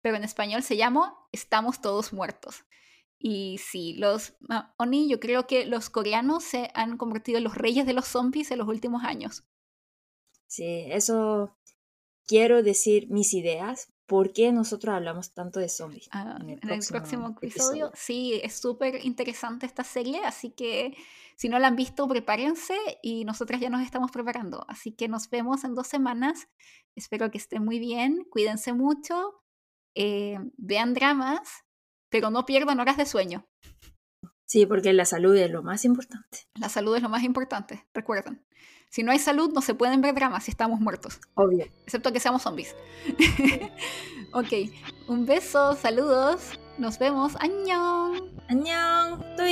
pero en español se llama Estamos Todos Muertos. Y sí, los ah, Oni, yo creo que los coreanos se han convertido en los reyes de los zombies en los últimos años. Sí, eso quiero decir mis ideas. ¿Por qué nosotros hablamos tanto de zombies? Ah, en, el, próximo, episodio. Sí, es súper interesante esta serie, así que si no la han visto, prepárense y nosotras ya nos estamos preparando. Así que nos vemos en dos semanas. Espero que estén muy bien, cuídense mucho, eh, vean dramas, pero no pierdan horas de sueño. Sí, porque la salud es lo más importante. La salud es lo más importante, recuerden. Si no hay salud, no se pueden ver dramas si estamos muertos. Obvio. Excepto que seamos zombies. [laughs] ok, un beso, saludos. Nos vemos. ¡Añón! ¡Añón! ¡Tú